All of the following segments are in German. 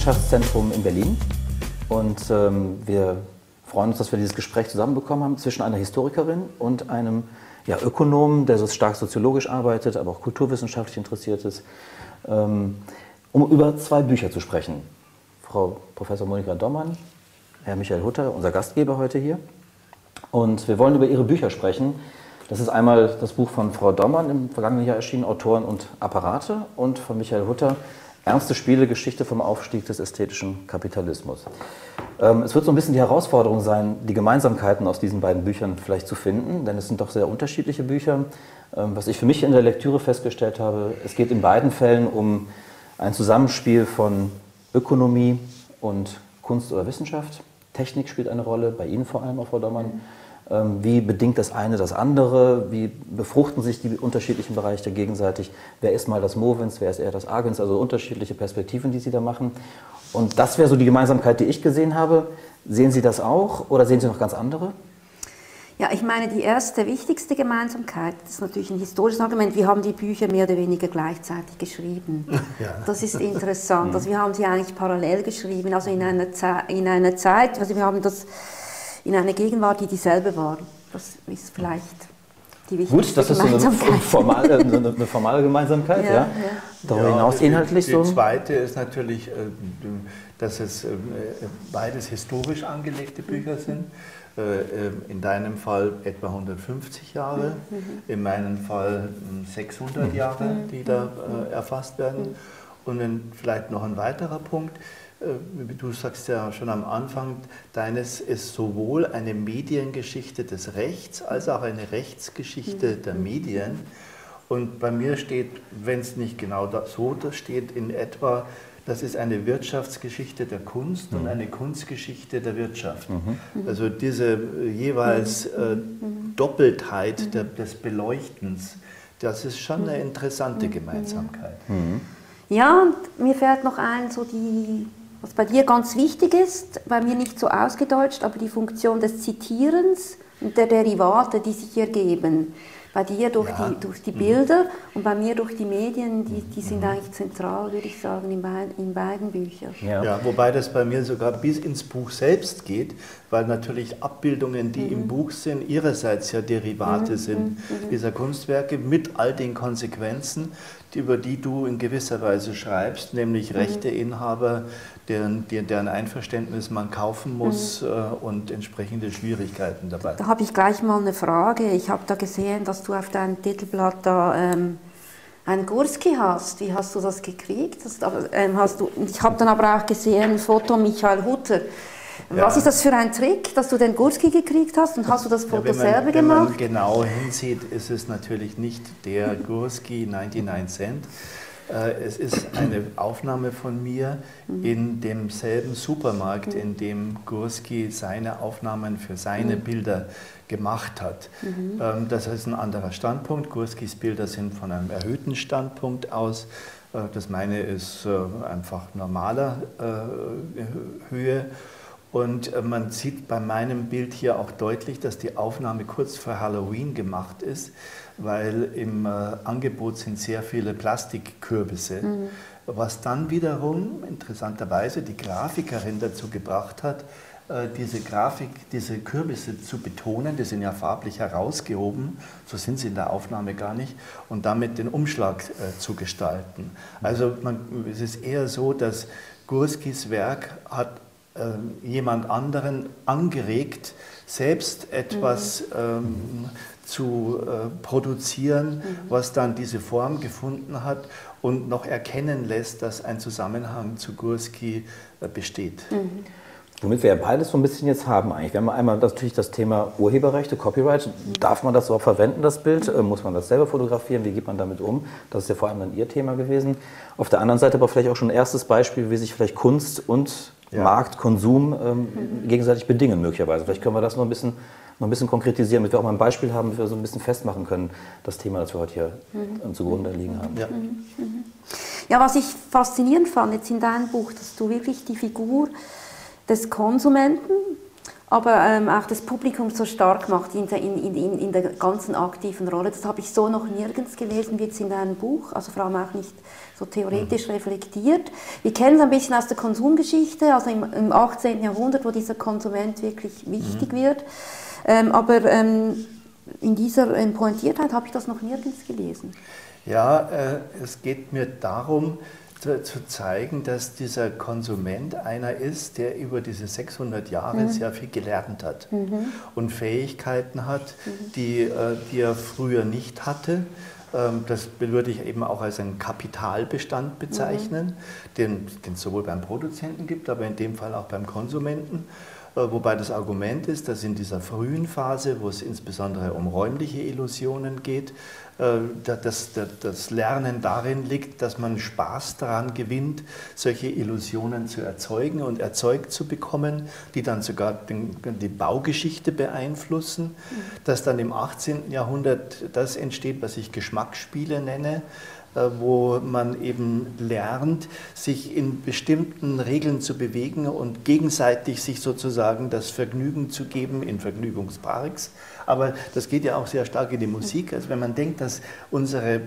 Wissenschaftszentrum in Berlin. Und ähm, wir freuen uns, dass wir dieses Gespräch zusammenbekommen haben zwischen einer Historikerin und einem ja, Ökonomen, der so stark soziologisch arbeitet, aber auch kulturwissenschaftlich interessiert ist, ähm, um über zwei Bücher zu sprechen. Frau Professor Monika Dommann, Herr Michael Hutter, unser Gastgeber heute hier. Und wir wollen über Ihre Bücher sprechen. Das ist einmal das Buch von Frau Dommann im vergangenen Jahr erschienen, Autoren und Apparate, und von Michael Hutter, Ernste Spiele, Geschichte vom Aufstieg des ästhetischen Kapitalismus. Ähm, es wird so ein bisschen die Herausforderung sein, die Gemeinsamkeiten aus diesen beiden Büchern vielleicht zu finden, denn es sind doch sehr unterschiedliche Bücher. Ähm, was ich für mich in der Lektüre festgestellt habe, es geht in beiden Fällen um ein Zusammenspiel von Ökonomie und Kunst oder Wissenschaft. Technik spielt eine Rolle, bei Ihnen vor allem, Frau Dommann. Ähm, wie bedingt das eine das andere? Wie befruchten sich die unterschiedlichen Bereiche gegenseitig? Wer ist mal das Movens, wer ist eher das Agens? Also unterschiedliche Perspektiven, die Sie da machen. Und das wäre so die Gemeinsamkeit, die ich gesehen habe. Sehen Sie das auch oder sehen Sie noch ganz andere? Ja, ich meine, die erste wichtigste Gemeinsamkeit, das ist natürlich ein historisches Argument, wir haben die Bücher mehr oder weniger gleichzeitig geschrieben. Ja. Das ist interessant. Also wir haben sie eigentlich parallel geschrieben, also in einer, Ze in einer Zeit, also wir haben das in einer Gegenwart, die dieselbe war. Das ist vielleicht die wichtigste Gut, das ist so eine, formale, eine formale Gemeinsamkeit. ja, ja. Darüber ja, hinaus inhaltlich die, die so. Die zweite ist natürlich, äh, dass es äh, beides historisch angelegte Bücher sind. Äh, in deinem Fall etwa 150 Jahre, mhm. in meinem Fall 600 Jahre, mhm. die da erfasst werden. Mhm. Und dann vielleicht noch ein weiterer Punkt. Äh, du sagst ja schon am Anfang, deines ist sowohl eine Mediengeschichte des Rechts als auch eine Rechtsgeschichte mhm. der Medien. Und bei mir steht, wenn es nicht genau so steht, in etwa, das ist eine Wirtschaftsgeschichte der Kunst und mhm. eine Kunstgeschichte der Wirtschaft. Mhm. Also diese äh, jeweils äh, Doppeltheit der, des Beleuchtens, das ist schon eine interessante Gemeinsamkeit. Ja, und mir fällt noch ein, so die was bei dir ganz wichtig ist, bei mir nicht so ausgedeutscht, aber die Funktion des Zitierens und der Derivate, die sich ergeben. Bei dir durch, ja. die, durch die Bilder mhm. und bei mir durch die Medien, die, die sind mhm. eigentlich zentral, würde ich sagen, in, beid, in beiden Büchern. Ja. ja. wobei das bei mir sogar bis ins Buch selbst geht, weil natürlich Abbildungen, die mhm. im Buch sind, ihrerseits ja Derivate mhm. sind mhm. dieser Kunstwerke mit all den Konsequenzen, über die du in gewisser Weise schreibst, nämlich mhm. Rechteinhaber, deren, deren Einverständnis man kaufen muss mhm. äh, und entsprechende Schwierigkeiten dabei. Da habe ich gleich mal eine Frage. Ich habe da gesehen, dass du auf deinem Titelblatt da ähm, einen Gurski hast. Wie hast du das gekriegt? Das, ähm, hast du, ich habe dann aber auch gesehen, ein Foto Michael Hutter. Ja. Was ist das für ein Trick, dass du den Gurski gekriegt hast und hast du das Foto ja, man, selber gemacht? Wenn man genau hinsieht, ist es natürlich nicht der Gurski 99 Cent. Äh, es ist eine Aufnahme von mir in demselben Supermarkt, in dem Gurski seine Aufnahmen für seine mhm. Bilder gemacht hat. Mhm. Ähm, das ist ein anderer Standpunkt. Gurskis Bilder sind von einem erhöhten Standpunkt aus. Äh, das meine ist äh, einfach normaler Höhe. Und man sieht bei meinem Bild hier auch deutlich, dass die Aufnahme kurz vor Halloween gemacht ist, weil im äh, Angebot sind sehr viele Plastikkürbisse, mhm. was dann wiederum interessanterweise die Grafikerin dazu gebracht hat, äh, diese Grafik, diese Kürbisse zu betonen, die sind ja farblich herausgehoben, so sind sie in der Aufnahme gar nicht, und damit den Umschlag zu gestalten. Also man, es ist eher so, dass Gurskis Werk hat äh, jemand anderen angeregt, selbst etwas mhm. ähm, zu äh, produzieren, mhm. was dann diese Form gefunden hat und noch erkennen lässt, dass ein Zusammenhang zu Gurski äh, besteht. Mhm. Womit wir ja beides so ein bisschen jetzt haben eigentlich. Wir haben einmal natürlich das Thema Urheberrechte, Copyright. Darf man das überhaupt verwenden, das Bild? Äh, muss man das selber fotografieren? Wie geht man damit um? Das ist ja vor allem dann Ihr Thema gewesen. Auf der anderen Seite aber vielleicht auch schon ein erstes Beispiel, wie sich vielleicht Kunst und ja. Markt, Konsum ähm, gegenseitig bedingen möglicherweise. Vielleicht können wir das noch ein bisschen, noch ein bisschen konkretisieren, damit wir auch mal ein Beispiel haben, wie wir so ein bisschen festmachen können, das Thema, das wir heute hier mhm. zugrunde liegen haben. Ja. ja, was ich faszinierend fand jetzt in deinem Buch, dass du wirklich die Figur des Konsumenten, aber ähm, auch des Publikums so stark macht in der, in, in, in der ganzen aktiven Rolle. Das habe ich so noch nirgends gelesen wie jetzt in deinem Buch, also vor allem auch nicht so theoretisch mhm. reflektiert. Wir kennen es ein bisschen aus der Konsumgeschichte, also im, im 18. Jahrhundert, wo dieser Konsument wirklich wichtig mhm. wird. Ähm, aber ähm, in dieser in Pointiertheit habe ich das noch nirgends gelesen. Ja, äh, es geht mir darum, zu, zu, zeigen, dass dieser Konsument einer ist, der über diese 600 Jahre mhm. sehr viel gelernt hat mhm. und Fähigkeiten hat, mhm. die, äh, die er früher nicht hatte. Ähm, das würde ich eben auch als einen Kapitalbestand bezeichnen, mhm. den, den es sowohl beim Produzenten gibt, aber in dem Fall auch beim Konsumenten. Äh, wobei das Argument ist, dass in dieser frühen Phase, wo es insbesondere um räumliche Illusionen geht, äh, das, das Lernen darin liegt, dass man Spaß daran gewinnt, solche Illusionen zu erzeugen und erzeugt zu bekommen, die dann sogar die Baugeschichte beeinflussen, mhm. dass dann im 18. Jahrhundert das entsteht, was ich Geschmacksspiele nenne, wo man eben lernt, sich in bestimmten Regeln zu bewegen und gegenseitig sich sozusagen das Vergnügen zu geben in Vergnügungsparks. Aber das geht ja auch sehr stark in die Musik. Also wenn man denkt, dass unsere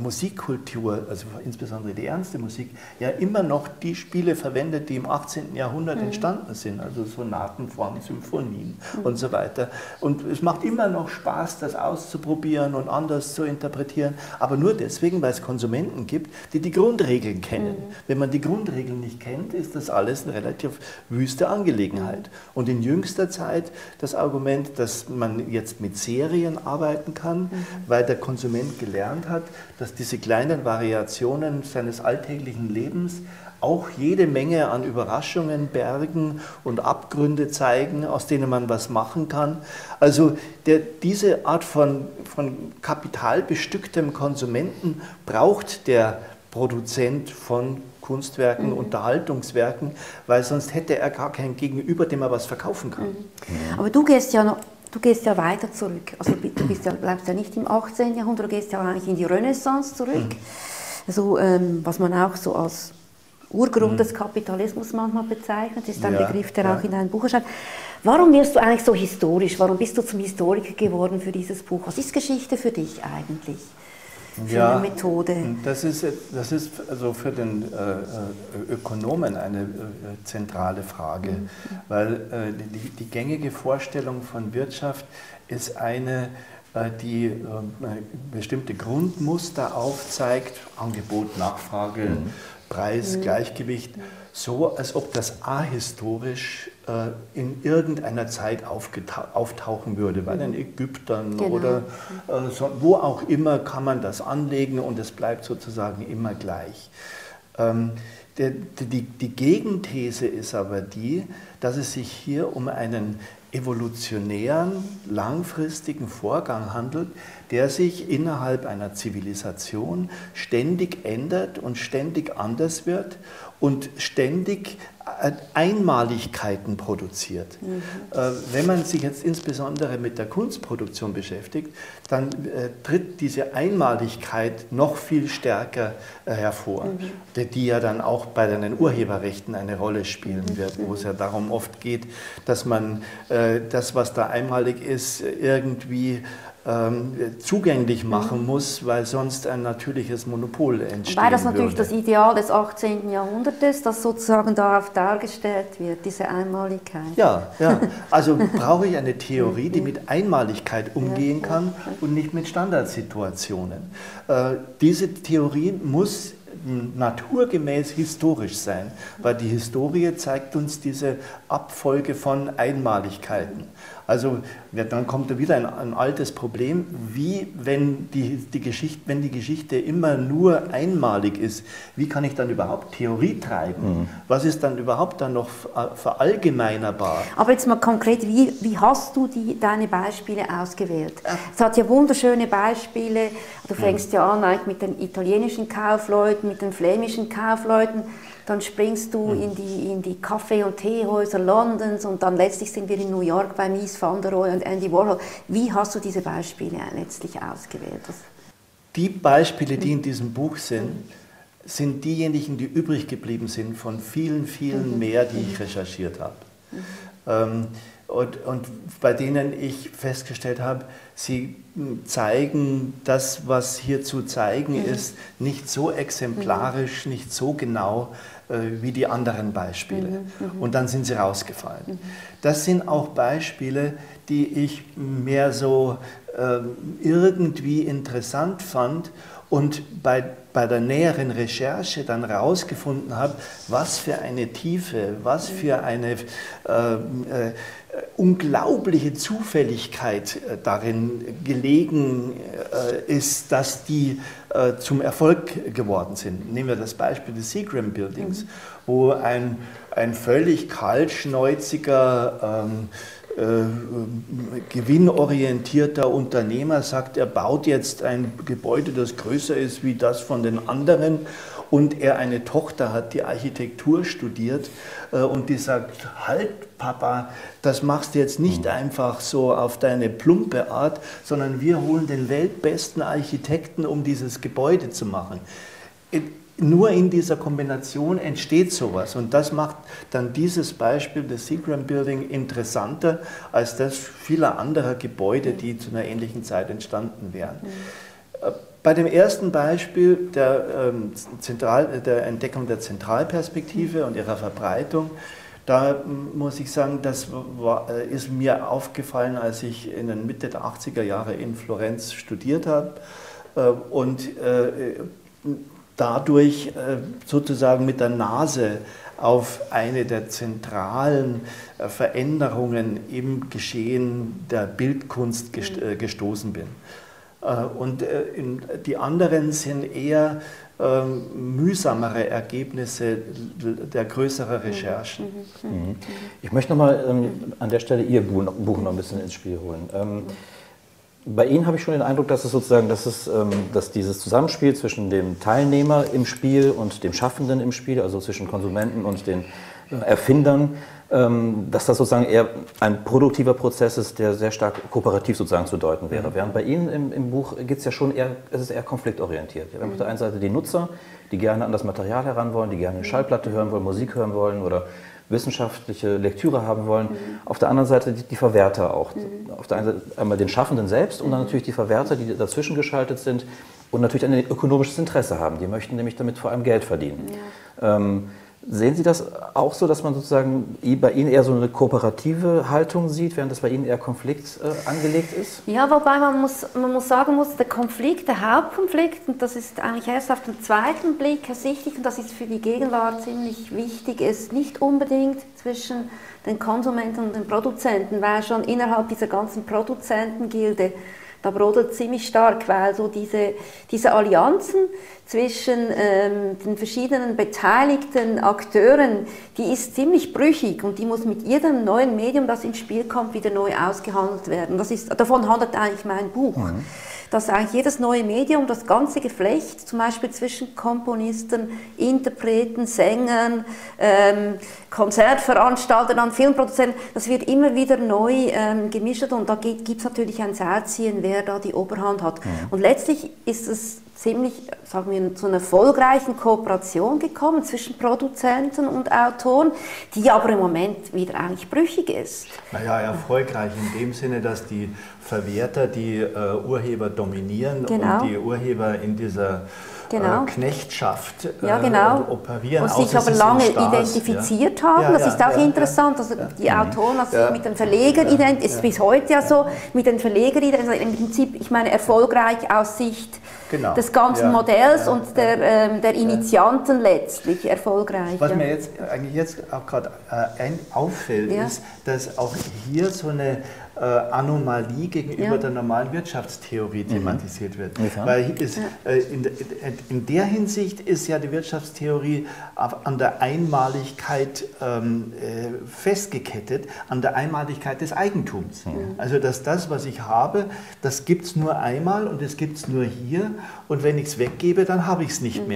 Musikkultur, also insbesondere die ernste Musik, ja immer noch die Spiele verwendet, die im 18. Jahrhundert mhm. entstanden sind, also Sonatenformen, Symphonien mhm. und so weiter. Und es macht immer noch Spaß, das auszuprobieren und anders zu interpretieren, aber nur deswegen, weil es Konsumenten gibt, die die Grundregeln kennen. Mhm. Wenn man die Grundregeln nicht kennt, ist das alles eine relativ wüste Angelegenheit. Und in jüngster Zeit das Argument, dass man jetzt mit Serien arbeiten kann, mhm. weil der Konsument gelernt hat, dass diese kleinen Variationen seines alltäglichen Lebens auch jede Menge an Überraschungen bergen und Abgründe zeigen, aus denen man was machen kann. Also der, diese Art von, von kapitalbestücktem Konsumenten braucht der Produzent von Kunstwerken, mhm. Unterhaltungswerken, weil sonst hätte er gar kein Gegenüber, dem er was verkaufen kann. Mhm. Aber du gehst ja noch Du gehst ja weiter zurück. Also du bist ja, bleibst ja nicht im 18. Jahrhundert, du gehst ja eigentlich in die Renaissance zurück. Also, ähm, was man auch so als Urgrund mhm. des Kapitalismus manchmal bezeichnet. Ist ein ja, Begriff, der ja. auch in deinem Buch erscheint. Warum wirst du eigentlich so historisch? Warum bist du zum Historiker geworden für dieses Buch? Was ist Geschichte für dich eigentlich? Für ja, eine Methode? Das ist, das ist also für den äh, äh Ökonomen eine äh, zentrale Frage, mhm. weil äh, die, die gängige Vorstellung von Wirtschaft ist eine, äh, die äh, bestimmte Grundmuster aufzeigt, Angebot, Nachfrage, mhm. Preis, mhm. Gleichgewicht, so als ob das ahistorisch äh, in irgendeiner Zeit auftauchen würde, weil in Ägyptern genau. oder äh, so, wo auch immer kann man das anlegen und es bleibt sozusagen immer gleich. Ähm, der, die, die Gegenthese ist aber die, dass es sich hier um einen evolutionären, langfristigen Vorgang handelt, der sich innerhalb einer Zivilisation ständig ändert und ständig anders wird und ständig äh, Einmaligkeiten produziert. Mhm. Äh, wenn man sich jetzt insbesondere mit der Kunstproduktion beschäftigt, dann äh, tritt diese Einmaligkeit noch viel stärker hervor, mhm. die ja dann auch bei den Urheberrechten eine Rolle spielen mhm. wird, wo es ja darum oft geht, dass man das, was da einmalig ist, irgendwie zugänglich machen muss, weil sonst ein natürliches Monopol entsteht. Weil das natürlich würde. das Ideal des 18. Jahrhunderts, das sozusagen darauf dargestellt wird, diese Einmaligkeit. Ja, ja. also brauche ich eine Theorie, die mit Einmaligkeit umgehen kann und nicht mit Standardsituationen. Äh, diese Theorie muss naturgemäß historisch sein, weil die Historie zeigt uns diese Abfolge von Einmaligkeiten. Also dann kommt da wieder ein, ein altes Problem, wie wenn die, die Geschichte, wenn die Geschichte immer nur einmalig ist, wie kann ich dann überhaupt Theorie treiben? Mhm. Was ist dann überhaupt dann noch verallgemeinerbar? Aber jetzt mal konkret, wie, wie hast du die, deine Beispiele ausgewählt? Es hat ja wunderschöne Beispiele. Du fängst ja an eigentlich mit den italienischen Kaufleuten, mit den flämischen Kaufleuten dann springst du in die, in die Kaffee- und Teehäuser Londons und dann letztlich sind wir in New York bei Mies van der Rohe und Andy Warhol. Wie hast du diese Beispiele letztlich ausgewählt? Die Beispiele, die in diesem Buch sind, sind diejenigen, die übrig geblieben sind von vielen, vielen mhm. mehr, die ich recherchiert habe. Mhm. Ähm, und, und bei denen ich festgestellt habe, sie zeigen das, was hier zu zeigen mhm. ist, nicht so exemplarisch, mhm. nicht so genau äh, wie die anderen Beispiele. Mhm. mhm. Und dann sind sie rausgefallen. Mhm. Das sind auch Beispiele, die ich mehr so äh, irgendwie interessant fand und bei, bei der näheren Recherche dann herausgefunden habe, was für eine Tiefe, was für eine äh, äh, unglaubliche Zufälligkeit äh, darin gelegen äh, ist, dass die äh, zum Erfolg geworden sind. Nehmen wir das Beispiel des Seagram Buildings, mhm. wo ein, ein völlig kaltschnäuziger, ähm, äh, gewinnorientierter Unternehmer sagt, er baut jetzt ein Gebäude, das größer ist wie das von den anderen und er eine Tochter hat, die Architektur studiert äh, und die sagt, halt Papa, das machst du jetzt nicht mhm. einfach so auf deine plumpe Art, sondern wir holen den weltbesten Architekten, um dieses Gebäude zu machen. Nur in dieser Kombination entsteht sowas und das macht dann dieses Beispiel des Seagram Building interessanter als das vieler anderer Gebäude, die zu einer ähnlichen Zeit entstanden wären. Mhm. Äh, bei dem ersten Beispiel der, ähm, Zentral, der Entdeckung der Zentralperspektive und ihrer Verbreitung, da muss ich sagen, das war, äh, ist mir aufgefallen, als ich in den Mitte der 80er Jahre in Florenz studiert habe äh, und äh, dadurch sozusagen mit der Nase auf eine der zentralen Veränderungen im Geschehen der Bildkunst gestoßen bin. Äh, und äh, die anderen sind eher ähm, mühsamere Ergebnisse der größeren mhm. Recherchen. Mhm. Mhm. Ich möchte nochmal ähm, an der Stelle Ihr Buch noch ein bisschen ins Spiel holen. Ähm, bei Ihnen habe ich schon den Eindruck, dass es sozusagen, dass, es, dass dieses Zusammenspiel zwischen dem Teilnehmer im Spiel und dem Schaffenden im Spiel, also zwischen Konsumenten und den äh, Erfindern, dass das sozusagen eher ein produktiver Prozess ist, der sehr stark kooperativ sozusagen zu deuten wäre. Mhm. Während bei Ihnen im, im Buch geht es ja schon eher, es ist eher konfliktorientiert. Wir haben mhm. auf der einen Seite die Nutzer, die gerne an das Material heran wollen, die gerne eine Schallplatte hören wollen, Musik hören wollen oder wissenschaftliche Lektüre haben wollen. Mhm. Auf der anderen Seite die, die Verwerter auch. Mhm. Auf der einen Seite einmal den Schaffenden selbst und dann mhm. natürlich die Verwerter, die dazwischen geschaltet sind und natürlich ein ökonomisches Interesse haben. Die möchten nämlich damit vor allem Geld verdienen. Ja. Ähm, Sehen Sie das auch so, dass man sozusagen bei Ihnen eher so eine kooperative Haltung sieht, während das bei Ihnen eher Konflikt äh, angelegt ist? Ja, wobei man muss, man muss sagen muss, der Konflikt, der Hauptkonflikt, und das ist eigentlich erst auf den zweiten Blick ersichtlich, und das ist für die Gegenwart ziemlich wichtig, ist nicht unbedingt zwischen den Konsumenten und den Produzenten, weil schon innerhalb dieser ganzen Produzentengilde da brodelt ziemlich stark, weil so diese, diese Allianzen zwischen ähm, den verschiedenen beteiligten Akteuren, die ist ziemlich brüchig und die muss mit jedem neuen Medium, das ins Spiel kommt, wieder neu ausgehandelt werden. Das ist, davon handelt eigentlich mein Buch. Mhm dass eigentlich jedes neue Medium, das ganze Geflecht, zum Beispiel zwischen Komponisten, Interpreten, Sängern, ähm, Konzertveranstaltern, Filmproduzenten, das wird immer wieder neu ähm, gemischt und da gibt es natürlich ein Seilziehen, wer da die Oberhand hat. Mhm. Und letztlich ist es ziemlich, sagen wir, zu einer erfolgreichen Kooperation gekommen zwischen Produzenten und Autoren, die aber im Moment wieder eigentlich brüchig ist. Naja, erfolgreich in dem Sinne, dass die Verwerter die äh, Urheber dominieren genau. und die Urheber in dieser genau. Äh, Knechtschaft äh, ja, genau. operieren. Und sich aber lange identifiziert ja. haben. Ja, das ist auch interessant. Also die Autoren also sich mit den Verlegern identifizieren, ist bis heute ja so, mit den Verlegern also im Prinzip, ich meine, erfolgreich aus Sicht genau. des ganzen Modells und der, ähm, der Initianten letztlich erfolgreich. Was mir jetzt eigentlich jetzt auch gerade äh, auffällt, ist, dass auch hier so eine äh, Anomalie gegenüber ja. der normalen Wirtschaftstheorie mhm. thematisiert wird. Ja. Weil es, äh, in, in, der Hinsicht ist ja die Wirtschaftstheorie an der Einmaligkeit ähm, äh, festgekettet, an der Einmaligkeit des Eigentums. Mhm. Also dass das, was ich habe, das gibt es nur einmal und es gibt es nur hier und wenn ich es weggebe, dann habe ich es nicht mhm.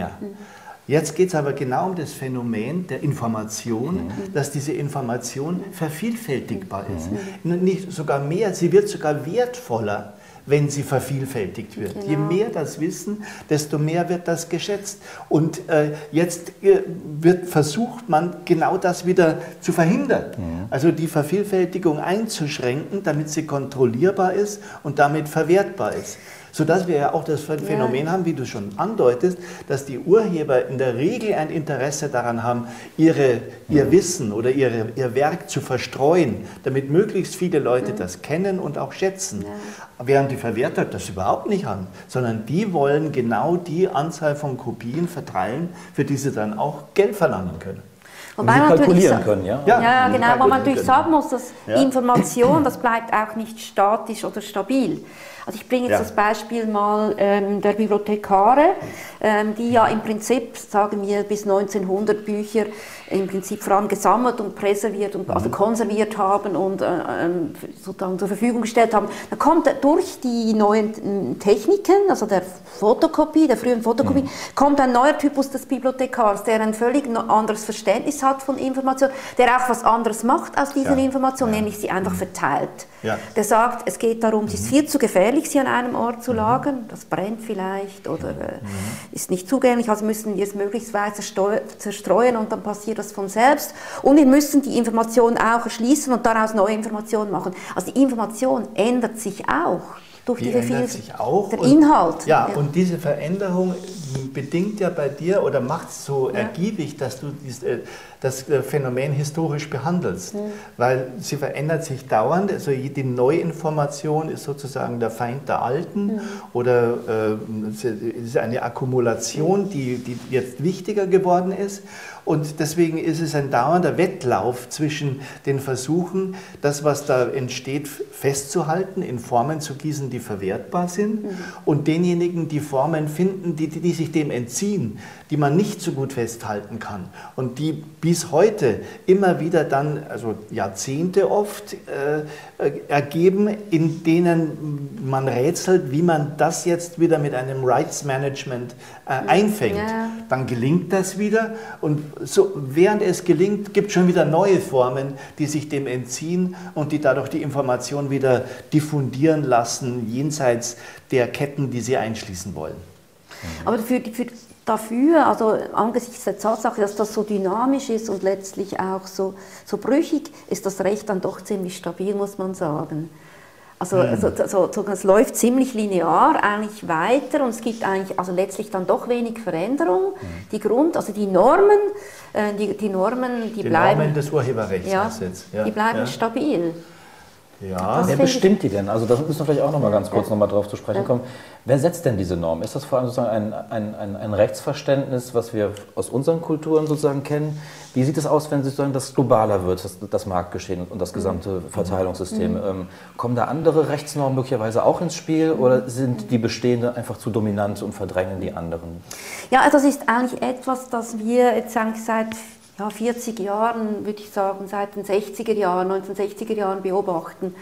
Jetzt geht es aber genau um das Phänomen der Information, mhm. dass diese Information vervielfältigbar ist. Mhm. Nicht sogar mehr, sie wird sogar wertvoller, wenn sie vervielfältigt wird. Genau. Je mehr das Wissen, desto mehr wird das geschätzt. Und äh, jetzt äh, wird versucht man genau das wieder zu verhindern. Mhm. Also die Vervielfältigung einzuschränken, damit sie kontrollierbar ist und damit verwertbar ist sodass wir ja auch das Phänomen ja. haben, wie du schon andeutest, dass die Urheber in der Regel ein Interesse daran haben, ihre, ihr Wissen oder ihre, ihr Werk zu verstreuen, damit möglichst viele Leute das kennen und auch schätzen. Ja. Während die Verwerter das überhaupt nicht haben, sondern die wollen genau die Anzahl von Kopien verteilen, für die sie dann auch Geld verlangen können. Wobei man kalkulieren können, ja? Ja, ja genau, wo man natürlich sagen muss, dass ja. Information, das bleibt auch nicht statisch oder stabil. Also ich bringe jetzt ja. das Beispiel mal ähm, der Bibliothekare, ähm, die ja im Prinzip, sagen wir, bis 1900 Bücher im Prinzip vor allem gesammelt und präserviert und also mhm. konserviert haben und äh, ähm, sozusagen zur Verfügung gestellt haben. Da kommt durch die neuen Techniken, also der Fotokopie, der frühen Fotokopie, mhm. kommt ein neuer Typus des Bibliothekars, der ein völlig anderes Verständnis hat von Information, der auch was anderes macht aus diesen ja. Informationen, ja. nämlich sie einfach mhm. verteilt. Ja. Der sagt, es geht darum, es ist mhm. viel zu gefährlich, sie an einem Ort zu lagern, das brennt vielleicht oder äh, ist nicht zugänglich, also müssen wir es möglichst weit zerstreuen und dann passiert das von selbst. Und wir müssen die Information auch erschließen und daraus neue Informationen machen. Also die Information ändert sich auch durch die, die ändert sich auch. Der Inhalt. Ja, ja, und diese Veränderung bedingt ja bei dir oder macht es so ja. ergiebig, dass du dies, äh, das äh, Phänomen historisch behandelst, mhm. weil sie verändert sich dauernd. Also die Neuinformation ist sozusagen der Feind der Alten mhm. oder äh, ist eine Akkumulation, die, die jetzt wichtiger geworden ist. Und deswegen ist es ein dauernder Wettlauf zwischen den Versuchen, das, was da entsteht, festzuhalten, in Formen zu gießen, die verwertbar sind, mhm. und denjenigen, die Formen finden, die, die sich dem entziehen, die man nicht so gut festhalten kann und die bis heute immer wieder dann, also Jahrzehnte oft, äh, ergeben, in denen man rätselt, wie man das jetzt wieder mit einem Rights Management äh, einfängt. Ja. Dann gelingt das wieder und so, während es gelingt, gibt es schon wieder neue Formen, die sich dem entziehen und die dadurch die Information wieder diffundieren lassen, jenseits der Ketten, die sie einschließen wollen. Aber für, für dafür, also angesichts der Tatsache, dass das so dynamisch ist und letztlich auch so, so brüchig, ist das Recht dann doch ziemlich stabil, muss man sagen. Also, mhm. also so, so, es läuft ziemlich linear eigentlich weiter und es gibt eigentlich also letztlich dann doch wenig Veränderung. Mhm. Die Grund, also die Normen, äh, die, die Normen, die, die bleiben. Normen des Urheberrechts ja, ja, die bleiben ja. stabil. Ja. Wer bestimmt die denn? Also da müssen wir vielleicht auch noch mal ganz kurz ja. noch mal drauf zu sprechen kommen. Wer setzt denn diese Norm? Ist das vor allem sozusagen ein, ein, ein, ein, Rechtsverständnis, was wir aus unseren Kulturen sozusagen kennen? Wie sieht es aus, wenn sozusagen das globaler wird, das, das Marktgeschehen und das gesamte mhm. Verteilungssystem? Mhm. Ähm, kommen da andere Rechtsnormen möglicherweise auch ins Spiel oder sind die bestehenden einfach zu dominant und verdrängen die anderen? Ja, also das ist eigentlich etwas, das wir jetzt eigentlich seit ja, 40 Jahren, würde ich sagen, seit den 60er Jahren, 1960er Jahren beobachten,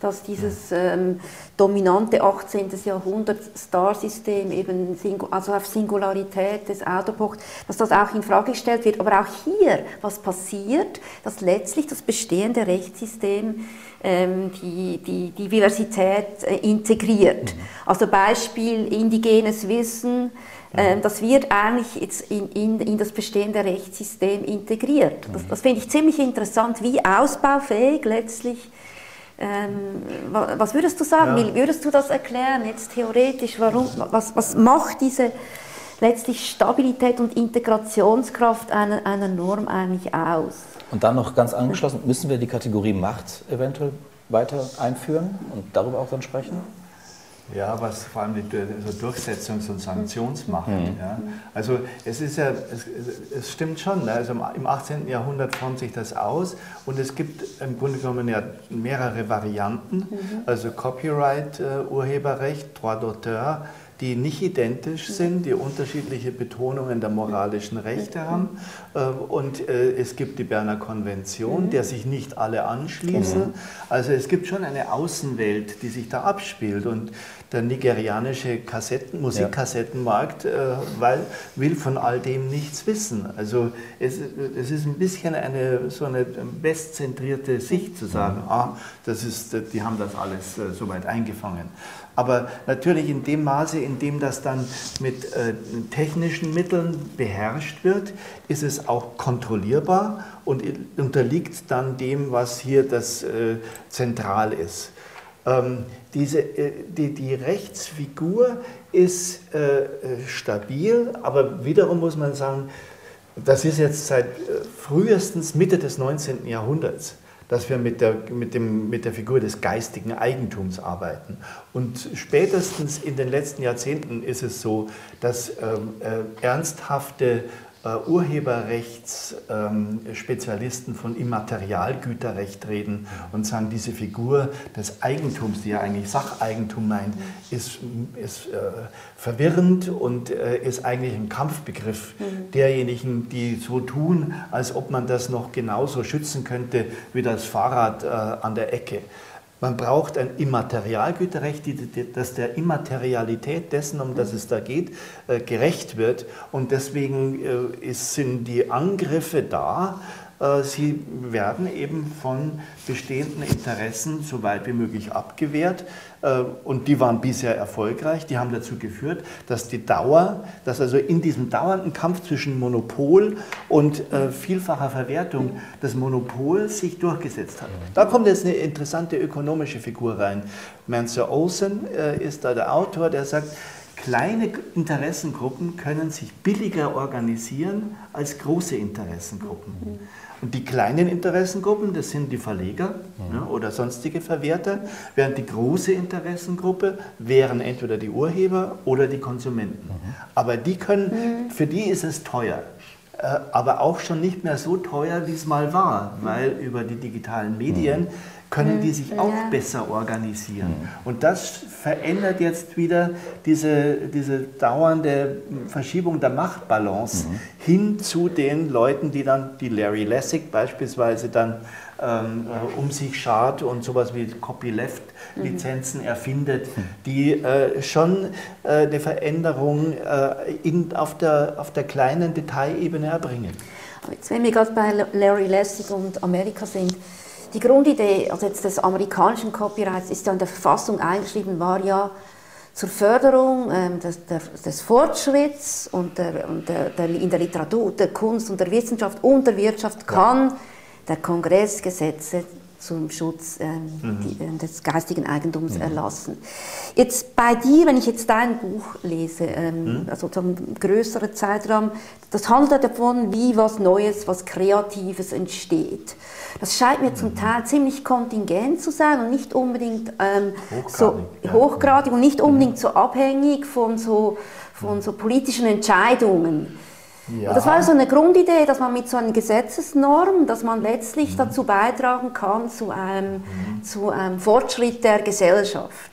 dass dieses ähm, dominante 18. Jahrhundert Star-System eben also auf Singularität des Autopocht, dass das auch in Frage gestellt wird. Aber auch hier, was passiert, dass letztlich das bestehende Rechtssystem ähm, die, die, die Diversität äh, integriert. Mhm. Also Beispiel indigenes Wissen, ähm, das wird eigentlich jetzt in, in, in, das bestehende Rechtssystem integriert. Das, das finde ich ziemlich interessant, wie ausbaufähig letztlich. Ähm, was würdest du sagen? Ja. Würdest du das erklären, jetzt theoretisch? Warum, was, was macht diese letztlich Stabilität und Integrationskraft einer, einer Norm eigentlich aus? Und dann noch ganz angeschlossen, müssen wir die Kategorie Macht eventuell weiter einführen und darüber auch dann sprechen? Ja, was vor allem die also Durchsetzungs- und Sanktionsmacht. Mhm. Ja. Also es ist ja, es, es stimmt schon, ne? also im 18. Jahrhundert formt sich das aus und es gibt im Grunde genommen ja mehrere Varianten, mhm. also Copyright, äh, Urheberrecht, Droit d'auteur, die nicht identisch sind, die unterschiedliche Betonungen der moralischen Rechte haben. Äh, und äh, es gibt die Berner Konvention, mhm. der sich nicht alle anschließen. Also es gibt schon eine Außenwelt, die sich da abspielt. Und der nigerianische Kassetten, Musikkassettenmarkt äh, weil, will von all dem nichts wissen. Also es, es ist ein bisschen eine so eine westzentrierte Sicht zu sagen, mhm. ah, das ist, die haben das alles äh, soweit eingefangen. Aber natürlich in dem Maße, in dem das dann mit äh, technischen Mitteln beherrscht wird, ist es auch kontrollierbar und unterliegt dann dem, was hier das äh, zentral ist. Ähm, diese, äh, die, die Rechtsfigur ist äh, stabil, aber wiederum muss man sagen, das ist jetzt seit äh, frühestens Mitte des 19. Jahrhunderts dass wir mit der, mit, dem, mit der Figur des geistigen Eigentums arbeiten. Und spätestens in den letzten Jahrzehnten ist es so, dass ähm, äh, ernsthafte äh, Urheberrechtsspezialisten von Immaterialgüterrecht reden und sagen, diese Figur des Eigentums, die ja eigentlich Sacheigentum meint, ist, ist äh, verwirrend und äh, ist eigentlich ein Kampfbegriff mhm. derjenigen, die so tun, als ob man das noch genauso schützen könnte wie das Fahrrad äh, an der Ecke. Man braucht ein Immaterialgüterrecht, das der Immaterialität dessen, um das es da geht, äh, gerecht wird. Und deswegen äh, sind die Angriffe da sie werden eben von bestehenden Interessen so weit wie möglich abgewehrt. Äh, und die waren bisher erfolgreich. Die haben dazu geführt, dass die Dauer, dass also in diesem dauernden Kampf zwischen Monopol und äh, vielfacher Verwertung das Monopol sich durchgesetzt hat. Da kommt jetzt eine interessante ökonomische Figur rein. Mansour Olsen ist da der Autor, der sagt, Kleine Interessengruppen können sich billiger organisieren als große Interessengruppen. Mhm. Und die kleinen Interessengruppen, das sind die Verleger mhm. ja, oder sonstige Verwerter, während die große Interessengruppe wären entweder die Urheber oder die Konsumenten. Mhm. Aber die können, mhm. für die ist es teuer. Äh, aber auch schon nicht mehr so teuer, wie es mal war, weil über die digitalen Medien können die sich auch ja. besser organisieren. Und das verändert jetzt wieder diese, diese dauernde Verschiebung der Machtbalance mhm. hin zu den Leuten, die dann, die Larry Lessig beispielsweise dann ähm, äh, um sich schart und sowas wie Copyleft-Lizenzen mhm. erfindet, mhm. die äh, schon äh, eine Veränderung äh, in, auf, der, auf der kleinen Detailebene erbringen. Jetzt, wenn wir gerade bei Larry Lessig und Amerika sind, die Grundidee also jetzt des amerikanischen Copyrights ist ja in der Verfassung eingeschrieben, war ja zur Förderung ähm, des, der, des, Fortschritts und, der, und der, der, in der Literatur, der Kunst und der Wissenschaft und der Wirtschaft kann der Kongress Gesetze zum Schutz ähm, mhm. die, äh, des geistigen Eigentums mhm. erlassen. Jetzt bei dir, wenn ich jetzt dein Buch lese, ähm, mhm. also zum größeren Zeitraum, das handelt davon, wie was Neues, was Kreatives entsteht. Das scheint mir zum mhm. Teil ziemlich kontingent zu sein und nicht unbedingt ähm, hochgradig, so ja. hochgradig und nicht unbedingt mhm. so abhängig von so, von so politischen Entscheidungen. Ja. Das war so eine Grundidee, dass man mit so einer Gesetzesnorm, dass man letztlich mhm. dazu beitragen kann zu einem, mhm. zu einem Fortschritt der Gesellschaft.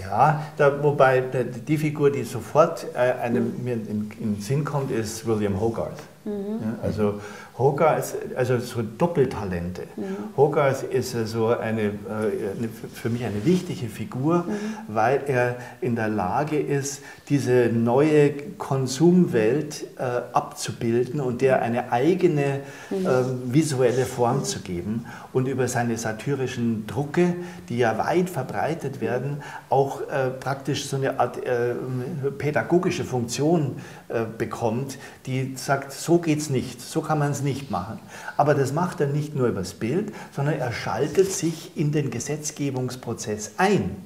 Ja, da, wobei die Figur, die sofort äh, einem, mir in, in den Sinn kommt, ist William Hogarth. Mhm. Ja, also Hogarth, also so Doppeltalente. Mhm. Hogarth ist so eine, äh, eine, für mich eine wichtige Figur, mhm. weil er in der Lage ist, diese neue Konsumwelt äh, abzubilden und der eine eigene äh, visuelle Form zu geben und über seine satyrischen Drucke, die ja weit verbreitet werden, auch äh, praktisch so eine Art äh, pädagogische Funktion äh, bekommt, die sagt, so geht es nicht, so kann man es nicht machen. Aber das macht er nicht nur übers Bild, sondern er schaltet sich in den Gesetzgebungsprozess ein.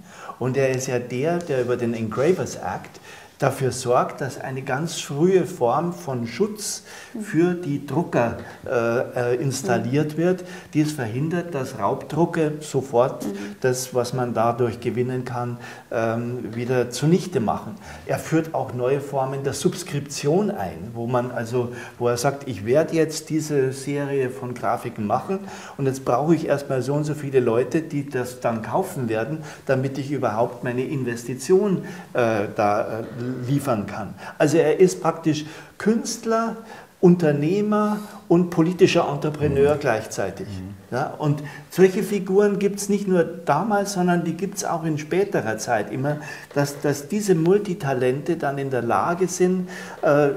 Und er ist ja der, der über den Engravers Act dafür sorgt, dass eine ganz frühe Form von Schutz für die Drucker äh, äh installiert wird, die es verhindert, dass Raubdrucke sofort das, was man dadurch gewinnen kann, ähm, wieder zunichte machen. Er führt auch neue Formen der Subskription ein, wo man also, wo er sagt, ich werde jetzt diese Serie von Grafiken machen und jetzt brauche ich erstmal so und so viele Leute, die das dann kaufen werden, damit ich überhaupt meine Investition äh, da äh, liefern kann. Also er ist praktisch Künstler, Unternehmer und politischer Entrepreneur mhm. gleichzeitig. Mhm. Ja, und solche Figuren gibt es nicht nur damals, sondern die gibt es auch in späterer Zeit immer, dass, dass diese Multitalente dann in der Lage sind, äh,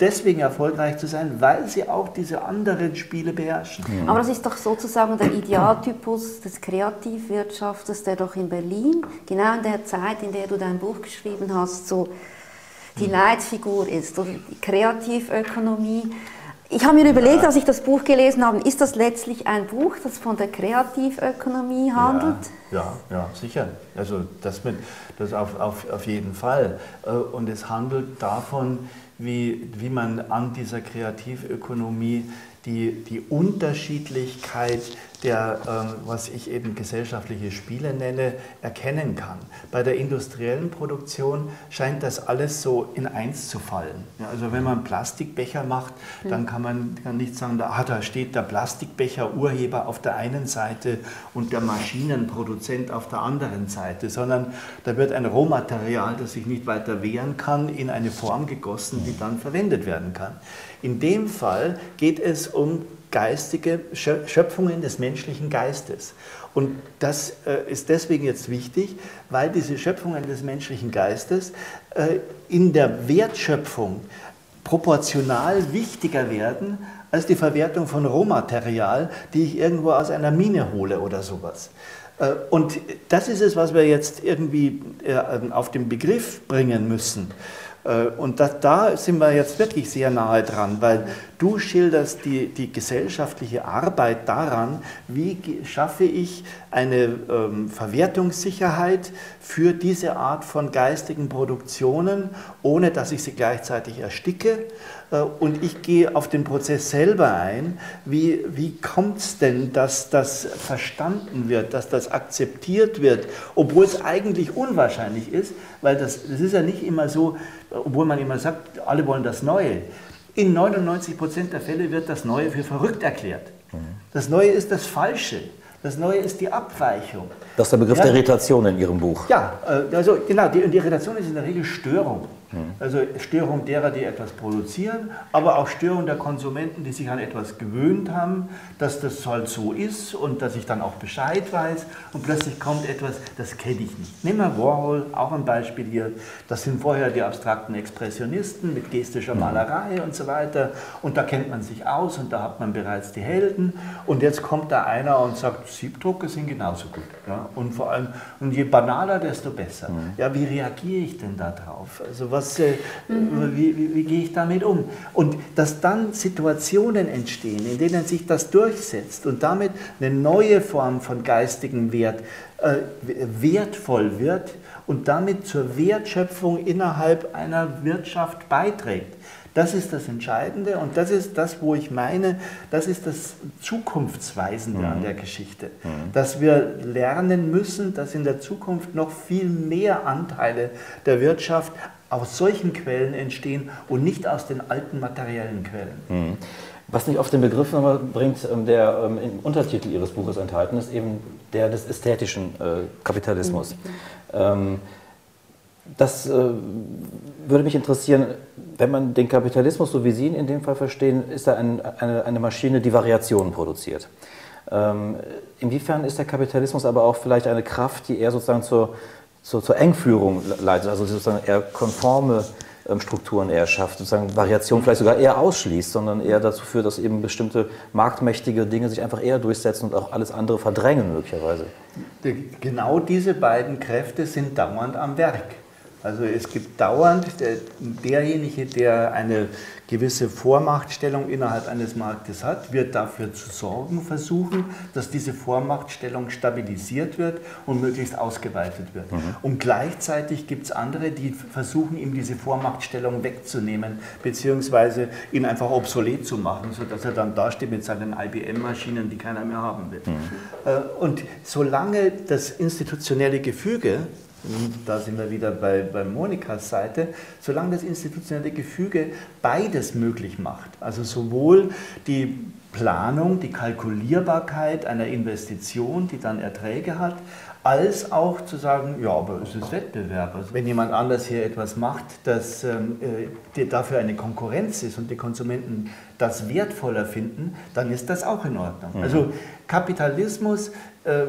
deswegen erfolgreich zu sein, weil sie auch diese anderen Spiele beherrschen. Mhm. Aber das ist doch sozusagen der Idealtypus des Kreativwirtschafters, der doch in Berlin, genau in der Zeit, in der du dein Buch geschrieben hast, so die Leitfigur ist, oder die Kreativökonomie. Ich habe mir überlegt, als ich das Buch gelesen habe, ist das letztlich ein Buch, das von der Kreativökonomie handelt? Ja, ja, ja sicher. Also das, mit, das auf, auf, auf jeden Fall. Äh, und es handelt davon, wie, wie man an dieser Kreativökonomie die, die Unterschiedlichkeit der, ähm, was ich eben gesellschaftliche Spiele nenne, erkennen kann. Bei der industriellen Produktion scheint das alles so in eins zu fallen. Ja, also wenn man Plastikbecher macht, dann kann man kann nicht sagen, da, ah, da steht der Plastikbecher-Urheber auf der einen Seite und der Maschinenproduzent auf der anderen Seite, sondern da wird ein Rohmaterial, das sich nicht weiter wehren kann, in eine Form gegossen, die dann verwendet werden kann. In dem Fall geht es um geistige Schöpfungen des menschlichen Geistes. Und das äh, ist deswegen jetzt wichtig, weil diese Schöpfungen des menschlichen Geistes äh, in der Wertschöpfung proportional wichtiger werden als die Verwertung von Rohmaterial, die ich irgendwo aus einer Mine hole oder sowas. Äh, und das ist es, was wir jetzt irgendwie auf den Begriff bringen müssen. Und das, da sind wir jetzt wirklich sehr nahe dran, weil Du schilderst die, die gesellschaftliche Arbeit daran, wie schaffe ich eine ähm, Verwertungssicherheit für diese Art von geistigen Produktionen, ohne dass ich sie gleichzeitig ersticke. Äh, und ich gehe auf den Prozess selber ein. Wie, wie kommt es denn, dass das verstanden wird, dass das akzeptiert wird, obwohl es eigentlich unwahrscheinlich ist, weil das, das ist ja nicht immer so, obwohl man immer sagt, alle wollen das Neue. In 99 Prozent der Fälle wird das Neue für verrückt erklärt. Das Neue ist das Falsche. Das Neue ist die Abweichung. Das ist der Begriff ja. der Irritation in Ihrem Buch. Ja, äh, also genau, die, die Irritation ist in der Regel Störung. Mhm. Also Störung derer, die etwas produzieren, aber auch Störung der Konsumenten, die sich an etwas gewöhnt haben, dass das halt so ist und dass ich dann auch Bescheid weiß und plötzlich kommt etwas, das kenne ich nicht. Nehmen wir Warhol, auch ein Beispiel hier. Das sind vorher die abstrakten Expressionisten mit gestischer mhm. Malerei und so weiter und da kennt man sich aus und da hat man bereits die Helden und jetzt kommt da einer und sagt, Siebdrucke sind genauso gut. Ja? Und vor allem, und je banaler, desto besser. Mhm. Ja, wie reagiere ich denn darauf? Also was, äh, mhm. wie, wie, wie, gehe ich damit um? Und dass dann Situationen entstehen, in denen sich das durchsetzt und damit eine neue Form von geistigem Wert äh, wertvoll wird und damit zur Wertschöpfung innerhalb einer Wirtschaft beiträgt. Das ist das Entscheidende und das ist das, wo ich meine, das ist das Zukunftsweisende mhm. an der Geschichte. Mhm. Dass wir lernen müssen, dass in der Zukunft noch viel mehr Anteile der Wirtschaft aus solchen Quellen entstehen und nicht aus den alten materiellen Quellen. Mhm. Was mich auf den Begriff nochmal bringt, ähm, der ähm, im Untertitel Ihres Buches enthalten ist, eben der des ästhetischen äh, Kapitalismus. Mhm. Ähm, das äh, würde mich interessieren, wenn man den Kapitalismus, so wie Sie ihn in dem Fall verstehen, ist er ein, eine, eine, Maschine, die Variationen produziert. Ähm, inwiefern ist der Kapitalismus aber auch vielleicht eine Kraft, die eher sozusagen zur, zur, zur Engführung leitet, also sozusagen eher konforme ähm, Strukturen eher schafft, sozusagen Variationen vielleicht sogar eher ausschließt, sondern eher dazu führt, dass eben bestimmte marktmächtige Dinge sich einfach eher durchsetzen und auch alles andere verdrängen möglicherweise. Genau diese beiden Kräfte sind dauernd am Werk. Also es gibt dauernd der, derjenige, der eine gewisse Vormachtstellung innerhalb eines Marktes hat, wird dafür zu sorgen versuchen, dass diese Vormachtstellung stabilisiert wird und möglichst ausgeweitet wird. Mhm. Und gleichzeitig gibt es andere, die versuchen, ihm diese Vormachtstellung wegzunehmen, beziehungsweise ihn einfach obsolet zu machen, sodass er dann dasteht mit seinen IBM-Maschinen, die keiner mehr haben will. Mhm. Äh, und solange das institutionelle Gefüge da sind wir wieder bei, bei Monikas Seite, solange das institutionelle Gefüge beides möglich macht, also sowohl die Planung, die Kalkulierbarkeit einer Investition, die dann Erträge hat, als auch zu sagen, ja, aber es ist Wettbewerb. Also wenn jemand anders hier etwas macht, das ähm, äh, dafür eine Konkurrenz ist und die Konsumenten das wertvoller finden, dann ist das auch in Ordnung. Mhm. Also Kapitalismus äh,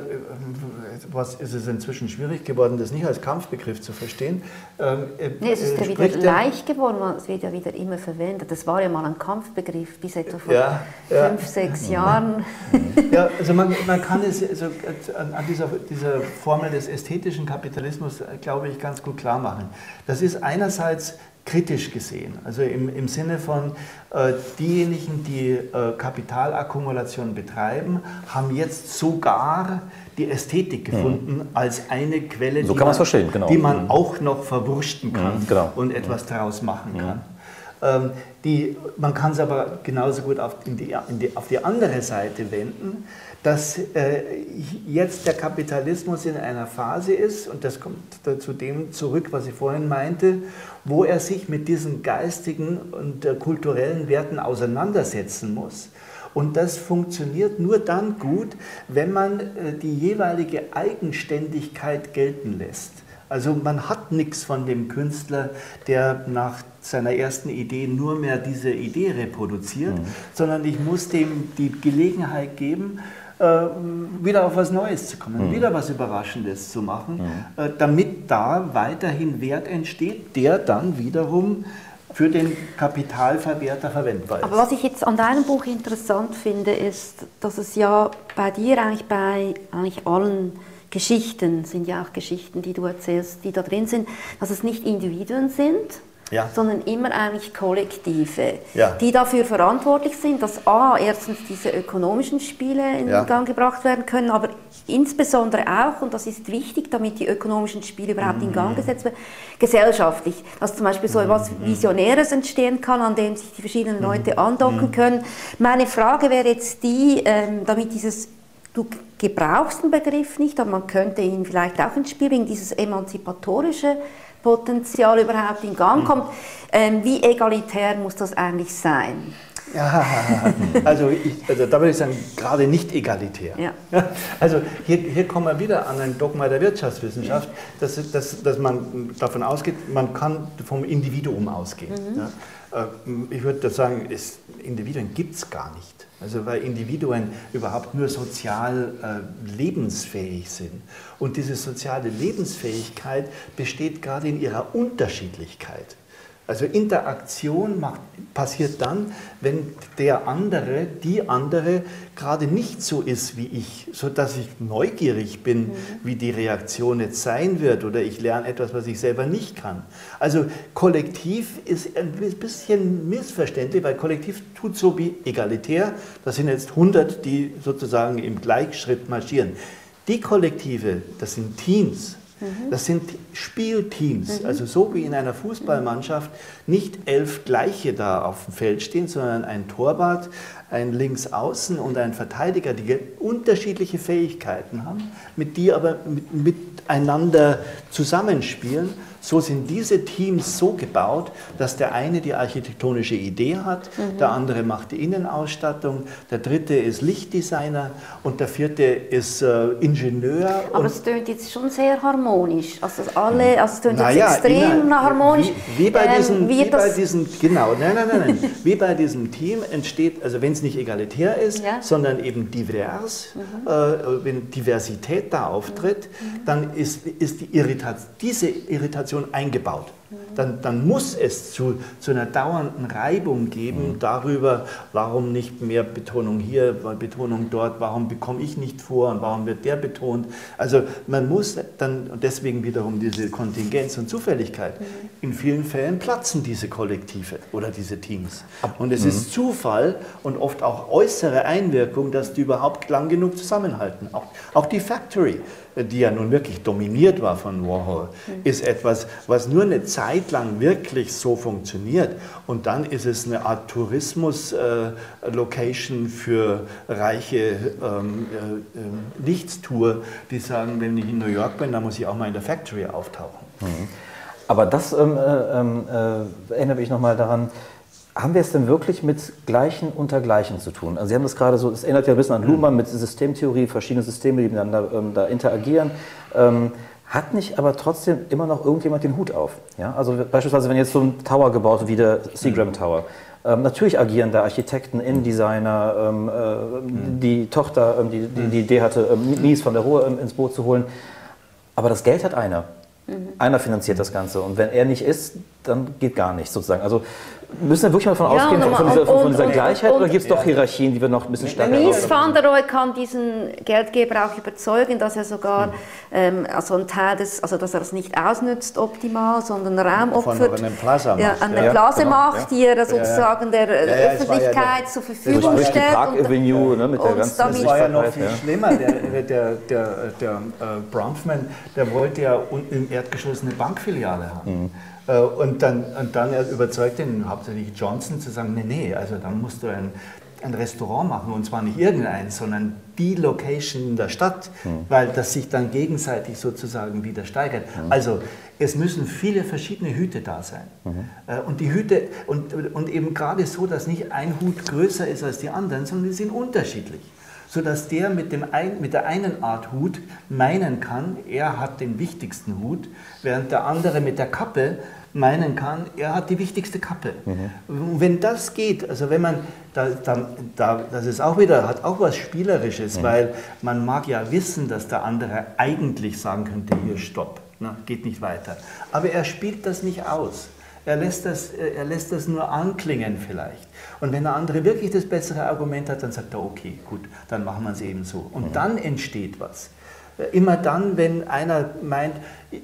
was ist es inzwischen schwierig geworden, das nicht als Kampfbegriff zu verstehen. Ähm, äh, nee, es ist ja wieder leicht geworden, es wird ja wieder immer verwendet. Das war ja mal ein Kampfbegriff bis etwa vor ja, ja. fünf, sechs Jahren. Ja, also man, man kann es also an dieser, dieser Formel des ästhetischen Kapitalismus, glaube ich, ganz gut klar machen. Das ist einerseits kritisch gesehen. Also im, im Sinne von, äh, diejenigen, die äh, Kapitalakkumulation betreiben, haben jetzt sogar die Ästhetik mhm. gefunden mhm. als eine Quelle, so die, man, genau. die, man, mhm. auch noch verwurschten kann mhm, genau. und etwas daraus machen kann. Ähm, die, man kann es aber genauso gut auf die, die, auf die andere Seite wenden dass äh, jetzt der Kapitalismus in einer Phase ist, und das kommt zu dem zurück, was ich vorhin meinte, wo er sich mit diesen geistigen und äh, kulturellen Werten auseinandersetzen muss. Und das funktioniert nur dann gut, wenn man äh, die jeweilige Eigenständigkeit gelten lässt. Also man hat nichts von dem Künstler, der nach seiner ersten Idee nur mehr diese Idee reproduziert, mhm. sondern ich muss dem die Gelegenheit geben, wieder auf was Neues zu kommen, mhm. wieder was Überraschendes zu machen, mhm. Äh, damit da weiterhin Wert entsteht, der dann wiederum für den Kapitalverwerter verwendbar ist. Aber was ich jetzt an deinem Buch interessant finde, ist, dass es ja bei dir eigentlich bei eigentlich allen Geschichten, sind ja auch Geschichten, die du erzählst, die da drin sind, dass es nicht Individuen sind, ja. sondern immer eigentlich Kollektive, ja. die dafür verantwortlich sind, dass A, erstens diese ökonomischen Spiele in ja. Gang gebracht werden können, aber insbesondere auch, und das ist wichtig, damit die ökonomischen Spiele überhaupt mhm. in Gang gesetzt werden, gesellschaftlich, dass zum Beispiel so etwas mhm. Visionäres entstehen kann, an dem sich die verschiedenen mhm. Leute andocken mhm. können. Meine Frage wäre jetzt die, ähm, damit dieses Du gebrauchst den Begriff nicht, aber man könnte ihn vielleicht auch ins Spiel bringen, dieses emanzipatorische Potenzial überhaupt in Gang kommt. Ähm, wie egalitär muss das eigentlich sein? Ja, also, ich, also da würde ich sagen, gerade nicht egalitär. Ja. Also hier, hier kommen wir wieder an ein Dogma der Wirtschaftswissenschaft, dass, dass, dass man davon ausgeht, man kann vom Individuum ausgehen. Mhm. Ja. Äh, ich würde sagen, es, Individuen gibt es gar nicht. Also weil Individuen überhaupt nur sozial äh, lebensfähig sind. Und diese soziale Lebensfähigkeit besteht gerade in ihrer Unterschiedlichkeit. Also Interaktion macht, passiert dann, wenn der andere, die andere gerade nicht so ist wie ich, sodass ich neugierig bin, mhm. wie die Reaktion jetzt sein wird oder ich lerne etwas, was ich selber nicht kann. Also Kollektiv ist ein bisschen missverständlich, weil Kollektiv tut so wie egalitär. Das sind jetzt 100, die sozusagen im Gleichschritt marschieren. Die Kollektive, das sind Teams, Mhm. Das sind Spielteams, mhm. also so wie in einer Fußballmannschaft nicht elf Gleiche da auf dem Feld stehen, sondern ein Torwart, ein Linksaußen und ein Verteidiger, die unterschiedliche Fähigkeiten haben, mit die aber mit, miteinander zusammenspielen so sind diese Teams so gebaut, dass der eine die architektonische Idee hat, mhm. der andere macht die Innenausstattung, der dritte ist Lichtdesigner und der vierte ist äh, Ingenieur. Aber es tönt jetzt schon sehr harmonisch. Also alle, also es tönt naja, jetzt extrem inner, harmonisch. Wie, wie bei ähm, diesem, wie wie bei diesem, genau, nein, nein, nein, nein. wie bei diesem Team entsteht, also wenn es nicht egalitär ist, ja. sondern eben divers, mhm. äh, wenn Diversität da auftritt, mhm. dann ist, ist die Irritation, diese Irritation Organisation eingebaut. Dann, dann muss es zu, zu einer dauernden Reibung geben mhm. darüber, warum nicht mehr Betonung hier, Betonung dort, warum bekomme ich nicht vor und warum wird der betont. Also man muss dann, und deswegen wiederum diese Kontingenz und Zufälligkeit, mhm. in vielen Fällen platzen diese Kollektive oder diese Teams. Und es mhm. ist Zufall und oft auch äußere Einwirkung, dass die überhaupt lang genug zusammenhalten. Auch, auch die Factory die ja nun wirklich dominiert war von Warhol, mhm. ist etwas, was nur eine Zeit lang wirklich so funktioniert. Und dann ist es eine Art Tourismus-Location äh, für reiche ähm, äh, äh, Nichtstour, die sagen, wenn ich in New York bin, dann muss ich auch mal in der Factory auftauchen. Mhm. Aber das ähm, äh, ähm, äh, erinnere mich nochmal daran, haben wir es denn wirklich mit Gleichen unter Gleichen zu tun? Also Sie haben das gerade so, es erinnert ja ein bisschen an Luhmann mit Systemtheorie, verschiedene Systeme, die miteinander ähm, da interagieren. Ähm, hat nicht aber trotzdem immer noch irgendjemand den Hut auf? Ja? Also beispielsweise, wenn jetzt so ein Tower gebaut wird wie der Seagram Tower, ähm, natürlich agieren da Architekten, Innendesigner, ähm, äh, die Tochter, ähm, die, die, die Idee hatte, ähm, Mies von der Ruhe ähm, ins Boot zu holen. Aber das Geld hat einer. Mhm. Einer finanziert das Ganze. Und wenn er nicht ist, dann geht gar nichts sozusagen. Also Müssen wir wirklich mal davon ja, ausgehen, von, von, dieser, von, von dieser und, Gleichheit, und, oder gibt es doch Hierarchien, die wir noch ein bisschen stärker haben? Mies van der Rohe kann diesen Geldgeber auch überzeugen, dass er sogar hm. ähm, also ein Teil des, also dass er es nicht ausnützt optimal, sondern Raum opfert. Von Plaza ja, an der ja, Plaza genau, macht, die er sozusagen der Öffentlichkeit zur Verfügung stellt. Park Avenue, ne, mit der ganzen Das war ja noch viel schlimmer. Der, der, der, der äh, Bronfman, der wollte ja im Erdgeschoss eine Bankfiliale haben. Mhm. Äh, und dann, und dann überzeugt ihn hauptsächlich Johnson zu sagen, nee, nee, also dann musst du ein, ein Restaurant machen und zwar nicht irgendeins, sondern die Location in der Stadt, mhm. weil das sich dann gegenseitig sozusagen wieder steigert. Mhm. Also es müssen viele verschiedene Hüte da sein. Mhm. Und die Hüte, und, und eben gerade so, dass nicht ein Hut größer ist als die anderen, sondern die sind unterschiedlich sodass der mit, dem ein, mit der einen Art Hut meinen kann, er hat den wichtigsten Hut, während der andere mit der Kappe meinen kann, er hat die wichtigste Kappe. Mhm. Wenn das geht, also wenn man, da, da, da, das ist auch wieder, hat auch was Spielerisches, mhm. weil man mag ja wissen, dass der andere eigentlich sagen könnte, hier stopp, na, geht nicht weiter. Aber er spielt das nicht aus. Er lässt, das, er lässt das nur anklingen vielleicht. Und wenn der andere wirklich das bessere Argument hat, dann sagt er, okay, gut, dann machen wir es eben so. Und mhm. dann entsteht was. Immer dann, wenn einer meint,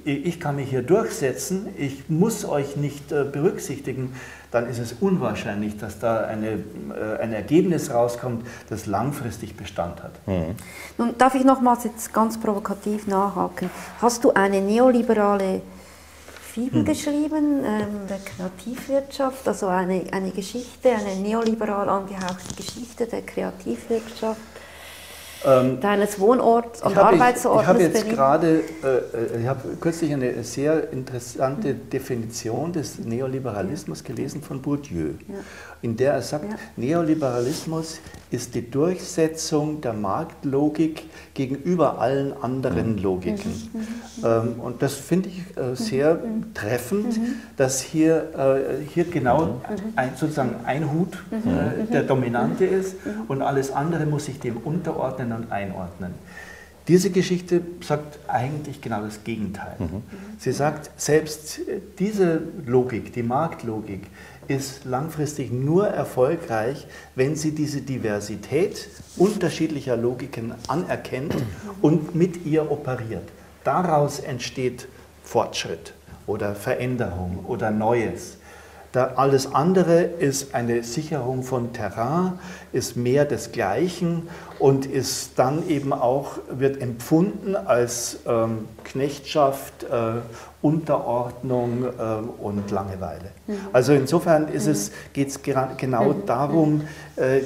ich kann mich hier durchsetzen, ich muss euch nicht äh, berücksichtigen, dann ist es unwahrscheinlich, dass da eine, äh, ein Ergebnis rauskommt, das langfristig Bestand hat. Mhm. Nun darf ich nochmals jetzt ganz provokativ nachhaken. Hast du eine neoliberale Fibel mhm. geschrieben, ähm, der Kreativwirtschaft, also eine, eine Geschichte, eine neoliberal angehauchte Geschichte der Kreativwirtschaft? ähm, deines Wohnorts und Arbeitsortes? Ich habe jetzt gerade, äh, ich habe kürzlich eine sehr interessante Definition des Neoliberalismus gelesen von Bourdieu, ja. In der er sagt, ja. Neoliberalismus ist die Durchsetzung der Marktlogik gegenüber allen anderen Logiken. Mhm. Mhm. Ähm, und das finde ich äh, sehr mhm. treffend, dass hier, äh, hier genau ein, sozusagen ein Hut äh, der dominante ist und alles andere muss sich dem unterordnen und einordnen. Diese Geschichte sagt eigentlich genau das Gegenteil. Mhm. Sie sagt, selbst diese Logik, die Marktlogik, ist langfristig nur erfolgreich, wenn sie diese Diversität unterschiedlicher Logiken anerkennt und mit ihr operiert. Daraus entsteht Fortschritt oder Veränderung oder Neues. Da alles andere ist eine Sicherung von Terrain, ist mehr des Gleichen und ist dann eben auch, wird empfunden als ähm, Knechtschaft, äh, Unterordnung äh, und Langeweile. Mhm. Also insofern geht es genau mhm. darum, äh,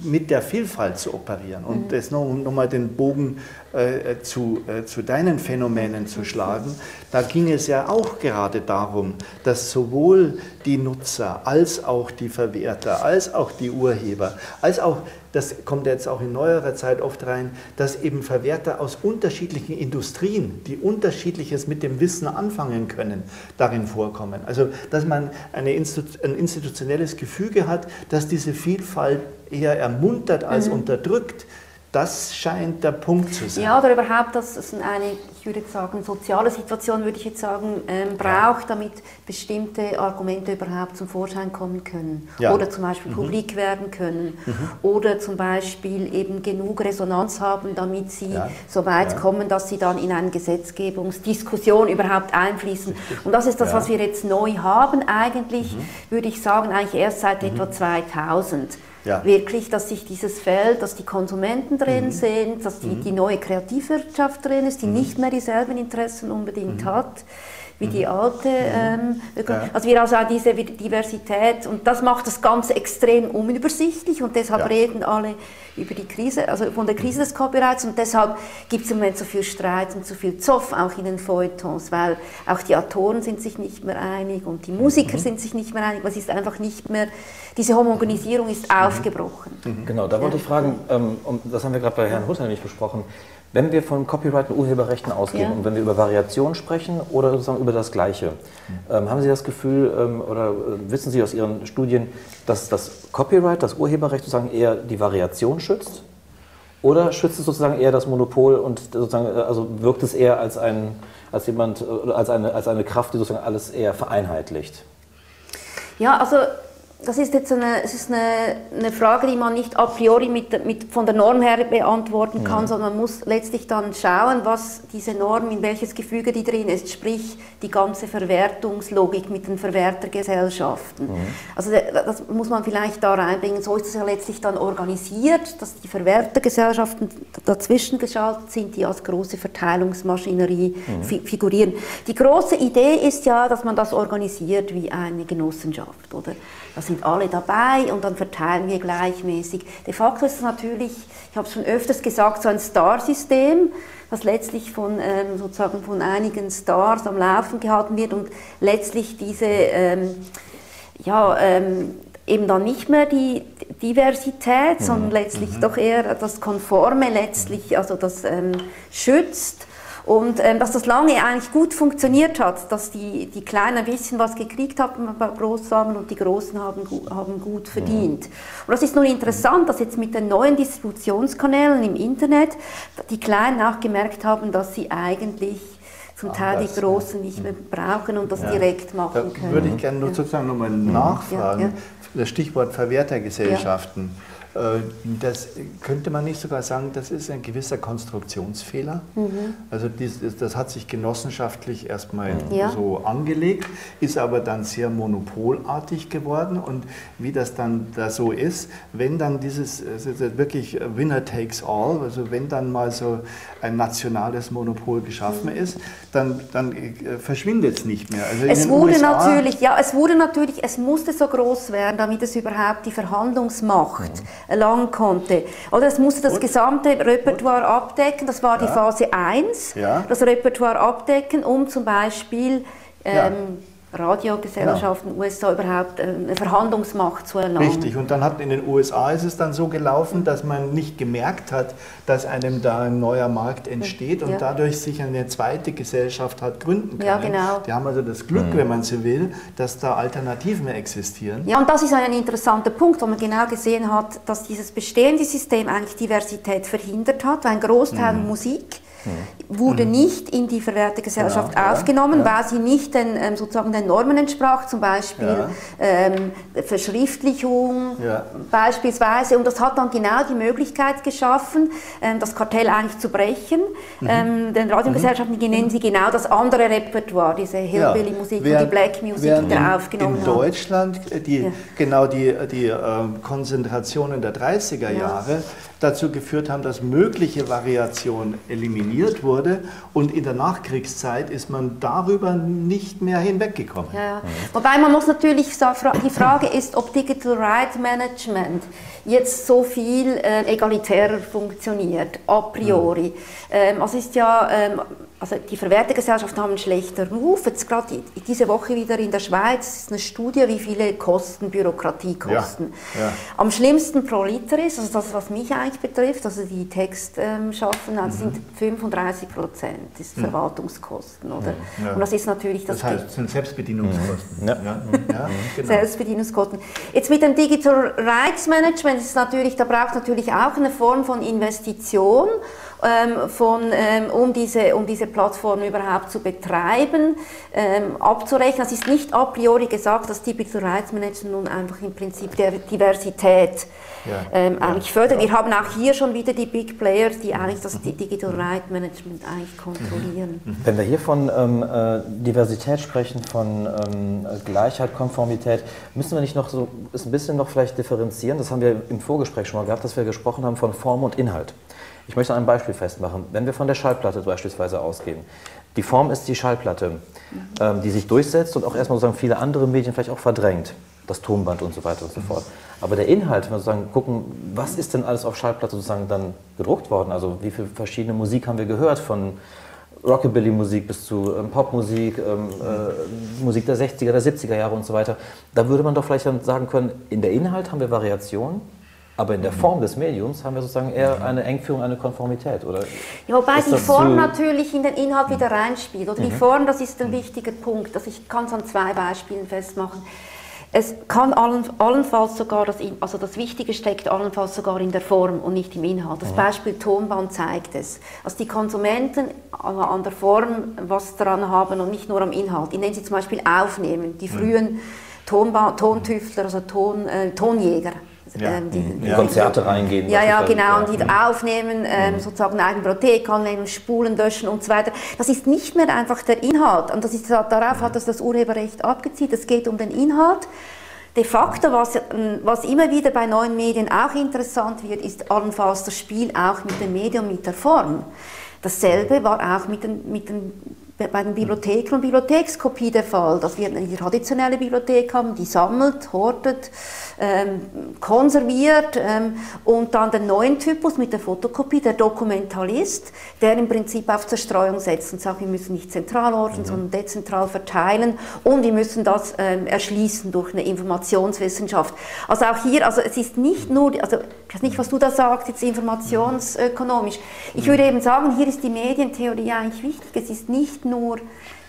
mit der Vielfalt zu operieren. Und mhm. jetzt nochmal noch den Bogen äh, zu, äh, zu deinen Phänomenen zu schlagen. Da ging es ja auch gerade darum, dass sowohl die Nutzer als auch die Verwerter, als auch die Urheber, als auch das kommt jetzt auch in neuerer Zeit oft rein, dass eben Verwerter aus unterschiedlichen Industrien, die unterschiedliches mit dem Wissen anfangen können, darin vorkommen. Also dass man eine Institu ein institutionelles Gefüge hat, das diese Vielfalt eher ermuntert als mhm. unterdrückt, Das scheint der Punkt zu sein. Ja, oder überhaupt, dass es eine, ich würde sagen, soziale Situation, würde ich jetzt sagen, ähm, braucht, damit bestimmte Argumente überhaupt zum Vorschein kommen können. Ja. Oder zum Beispiel mhm. publik werden können. Mhm. Oder zum Beispiel eben genug Resonanz haben, damit sie ja. so weit ja. kommen, dass sie dann in eine Gesetzgebungsdiskussion überhaupt einfließen. Und das ist das, was wir jetzt neu haben, eigentlich, mhm. würde ich sagen, eigentlich erst seit mhm. etwa 2000 ja. wirklich, dass sich dieses Feld, dass die Konsumenten drin mhm. sind, dass die, mhm. die neue Kreativwirtschaft drin ist, die mhm. nicht mehr dieselben Interessen unbedingt mhm. hat wie die mhm. alte. Mhm. Ähm, ja. Also wir also auch diese Diversität und das macht das Ganze extrem unübersichtlich und deshalb ja. reden alle über die Krise, also von der Krise des Copyrights und deshalb gibt es im Moment so viel Streit und so viel Zoff auch in den Feuilletons, weil auch die Autoren sind sich nicht mehr einig und die Musiker mhm. sind sich nicht mehr einig, es ist einfach nicht mehr, diese Homogenisierung ist mhm. aufgebrochen. Mhm. Genau, da wollte ja. ich fragen, ähm, das haben wir gerade bei Herrn Hutter nämlich besprochen, wenn wir von Copyright und Urheberrechten ausgehen ja. und wenn wir über Variation sprechen oder sozusagen über das Gleiche, ähm, haben Sie das Gefühl ähm, oder äh, wissen Sie aus Ihren Studien, dass das Copyright, das Urheberrecht sozusagen eher die Variation schützt? Oder schützt es sozusagen eher das Monopol und sozusagen, äh, also wirkt es eher als, ein, als jemand, äh, als eine, als eine Kraft, die sozusagen alles eher vereinheitlicht? Ja, also das ist jetzt eine, es ist eine, eine Frage, die man nicht a priori mit, mit, von der Norm her beantworten kann, ja. sondern man muss letztlich dann schauen, was diese Norm, in welches Gefüge die drin ist, sprich die ganze Verwertungslogik mit den Verwertergesellschaften. Mhm. Also das muss man vielleicht da reinbringen. So ist es ja letztlich dann organisiert, dass die Verwertergesellschaften dazwischen geschaltet sind, die als große Verteilungsmaschinerie mhm. fi figurieren. Die große Idee ist ja, dass man das organisiert wie eine Genossenschaft, oder? da sind alle dabei und dann verteilen wir gleichmäßig. De facto ist es natürlich, ich habe es schon öfters gesagt, so ein Star-System, das letztlich von, ähm, sozusagen von einigen Stars am Laufen gehalten wird und letztlich diese, ähm, ja, ähm, eben dann nicht mehr die Diversität, sondern mhm. letztlich mhm. doch eher das Konforme letztlich, also das ähm, schützt und ähm, dass das lange eigentlich gut funktioniert hat, dass die, die Kleinen ein bisschen was gekriegt haben bei Großsamen und die Großen haben, haben gut verdient. Und das ist nun interessant, dass jetzt mit den neuen Distributionskanälen im Internet die Kleinen auch gemerkt haben, dass sie eigentlich zum Teil die Großen nicht mehr brauchen und das ja. direkt machen können. Da würde ich gerne nur sozusagen nochmal nachfragen. Ja, ja. Das Stichwort Verwertergesellschaften. Äh, das könnte man nicht sogar sagen, das ist ein gewisser Konstruktionsfehler. Mhm. Also dies, das hat sich genossenschaftlich erstmal ja. so angelegt, ist aber dann sehr monopolartig geworden. Und wie das dann da so ist, wenn dann dieses wirklich Winner takes all, also wenn dann mal so ein nationales Monopol geschaffen mhm. ist, dann, dann äh, verschwindet es nicht mehr. Also es wurde USA natürlich, ja, es wurde natürlich, es musste so groß werden, damit es überhaupt die Verhandlungsmacht mhm erlangen konnte. Oder es musste das Gut. gesamte Repertoire Gut. abdecken, das war ja. die Phase 1, ja. das Repertoire abdecken, um zum Beispiel ähm. Radiogesellschaften in den USA überhaupt ähm, eine Verhandlungsmacht zu erlangen. Richtig, und dann hat in den USA ist es dann so gelaufen, dass man nicht gemerkt hat, dass einem da ein neuer Markt entsteht und ja. dadurch sich eine zweite Gesellschaft hat gründen können. Ja, genau. Die haben also das Glück, mhm. wenn man so will, dass da Alternativen existieren. Ja, und das ist ein interessanter Punkt, wo man genau gesehen hat, dass dieses bestehende System eigentlich Diversität verhindert hat, ein Großteil mhm. Musik wurde mhm. nicht in die verwehrte Gesellschaft genau, aufgenommen, ja, weil sie nicht den, ähm, sozusagen den Normen entsprach, zum Beispiel ja. ähm, Verschriftlichung beispielsweise. Und das hat dann genau die Möglichkeit geschaffen, ähm, das Kartell eigentlich zu brechen. Mhm. Ähm, den Radiogesellschaften die nennen sie genau das andere Repertoire, diese Hillbilly-Musik und die Black Music, die da aufgenommen In Deutschland äh, die, genau die, die äh, Konzentrationen der 30er Jahre dazu geführt haben, dass mögliche Variation eliminiert wurde und in der Nachkriegszeit ist man darüber nicht mehr hinweggekommen. Ja, ja. Wobei man muss natürlich, die Frage ist, ob Digital Right Management jetzt so viel äh, egalitärer funktioniert, a priori. Mhm. Ähm, also ist ja... Ähm, also die Verwertergesellschaften haben einen schlechten Ruf. Jetzt gerade diese Woche wieder in der Schweiz ist eine Studie, wie viele Kosten Bürokratiekosten. Ja, ja. Am schlimmsten pro Liter ist, also das, was mich eigentlich betrifft, also die Textschaffen, ähm, also mhm. sind 35 30 Prozent ist Verwaltungskosten. Oder? Ja. Und das ist natürlich das. Das heißt, sind Selbstbedienungskosten. Ja. Ja. ja genau. Selbstbedienungskosten. Jetzt mit dem Digital Rights Management ist natürlich, da braucht natürlich auch eine Form von Investition ähm, von, ähm, um, diese, um diese Plattform überhaupt zu betreiben, ähm, abzurechnen. Es ist nicht a priori gesagt, dass Digital Rights Management nun einfach im Prinzip der Diversität ja. ähm, eigentlich fördert. Wir haben auch hier schon wieder die Big Players, die eigentlich das Digital Rights Management eigentlich kontrollieren. Mhm. Wenn wir hier von ähm, äh, Diversität sprechen, von ähm, Gleichheit, Konformität, müssen wir nicht noch so ist ein bisschen noch vielleicht differenzieren? Das haben wir im Vorgespräch schon mal gehabt, dass wir gesprochen haben von Form und Inhalt. Ich möchte einem Beispiel festmachen. Wenn wir von der Schallplatte beispielsweise ausgehen, die Form ist die Schallplatte, ähm, die sich durchsetzt und auch erstmal sozusagen viele andere Medien vielleicht auch verdrängt, das Tonband und so weiter und so fort. Aber der Inhalt, wenn wir sozusagen gucken, was ist denn alles auf Schallplatte sozusagen dann gedruckt worden? Also wie viele verschiedene Musik haben wir gehört von Rockabilly-Musik bis zu ähm, Popmusik, ähm, äh, Musik der 60er, der 70er Jahre und so weiter. Da würde man doch vielleicht dann sagen können, in der Inhalt haben wir Variationen, aber in der Form des Mediums haben wir sozusagen eher eine Engführung, eine Konformität, oder? Ja, wobei die Form so natürlich in den Inhalt wieder reinspielt. Oder mhm. die Form, das ist ein wichtiger Punkt. Also ich kann es an zwei Beispielen festmachen. Es kann allen, allenfalls sogar, das, also das Wichtige steckt allenfalls sogar in der Form und nicht im Inhalt. Das mhm. Beispiel Tonband zeigt es. Also die Konsumenten an der Form was daran haben und nicht nur am Inhalt. Indem sie zum Beispiel aufnehmen. Die mhm. frühen Tonband, Tontüftler, also Ton, äh, Tonjäger ja. ähm, die, die, Konzerte reingehen. Ja, ja, genau, und die aufnehmen, ähm, mhm. sozusagen eine Eigenbibliothek annehmen, Spulen löschen und so weiter. Das ist nicht mehr einfach der Inhalt. Und das ist, darauf hat das das Urheberrecht abgezielt. Es geht um den Inhalt. De facto, was, ähm, was immer wieder bei neuen Medien auch interessant wird, ist allenfalls das Spiel auch mit dem Medium, mit der Form. Dasselbe war auch mit den, mit den bei den Bibliotheken und Bibliothekskopie der Fall, dass wir eine traditionelle Bibliothek haben, die sammelt, hortet, konserviert ähm, und dann den neuen Typus mit der Fotokopie, der Dokumentalist, der im Prinzip auf Zerstreuung setzt und sagt, wir müssen nicht zentral orten, mhm. sondern dezentral verteilen und wir müssen das ähm, erschließen durch eine Informationswissenschaft. Also auch hier, also es ist nicht nur, also ich weiß nicht, was du da sagst, jetzt informationsökonomisch. Ich würde eben sagen, hier ist die Medientheorie eigentlich wichtig. Es ist nicht nur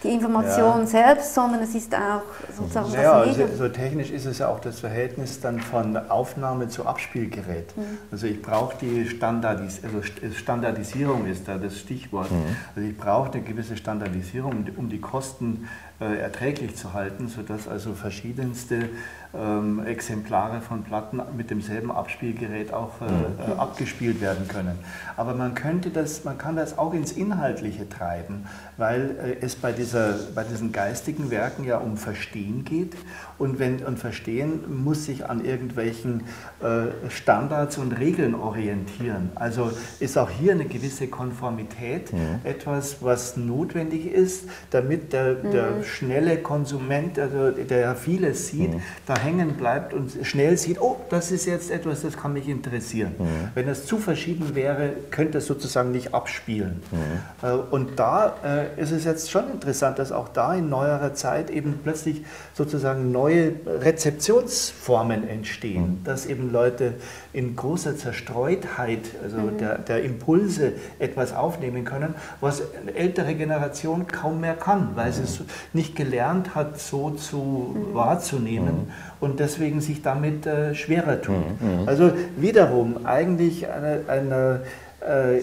die Information ja. selbst, sondern es ist auch sozusagen naja, das Medium. Also so technisch ist es ja auch das Verhältnis dann von Aufnahme zu Abspielgerät. Mhm. Also ich brauche die Standardis also Standardisierung ist da das Stichwort. Mhm. Also ich brauche eine gewisse Standardisierung, um die Kosten äh, erträglich zu halten, sodass also verschiedenste ähm, Exemplare von Platten mit demselben Abspielgerät auch äh, mhm. äh, abgespielt werden können. Aber man könnte das, man kann das auch ins Inhaltliche treiben, weil äh, es bei, dieser, bei diesen geistigen Werken ja um Verstehen geht und, wenn, und Verstehen muss sich an irgendwelchen äh, Standards und Regeln orientieren. Also ist auch hier eine gewisse Konformität mhm. etwas, was notwendig ist, damit der, der mhm. schnelle Konsument, also der vieles sieht, mhm. da hängen bleibt und schnell sieht, oh, das ist jetzt etwas, das kann mich interessieren. Mhm. Wenn das zu verschieden wäre, könnte es sozusagen nicht abspielen. Mhm. Äh, und da äh, ist es jetzt schon interessant, dass auch da in neuerer Zeit eben plötzlich sozusagen neue Rezeptionsformen entstehen, mhm. dass eben Leute in großer Zerstreutheit, also mhm. der, der Impulse etwas aufnehmen können, was eine ältere Generation kaum mehr kann, weil sie es nicht gelernt hat, so zu mhm. wahrzunehmen und deswegen sich damit äh, schwerer tut. Mhm. Also wiederum eigentlich eine, eine äh,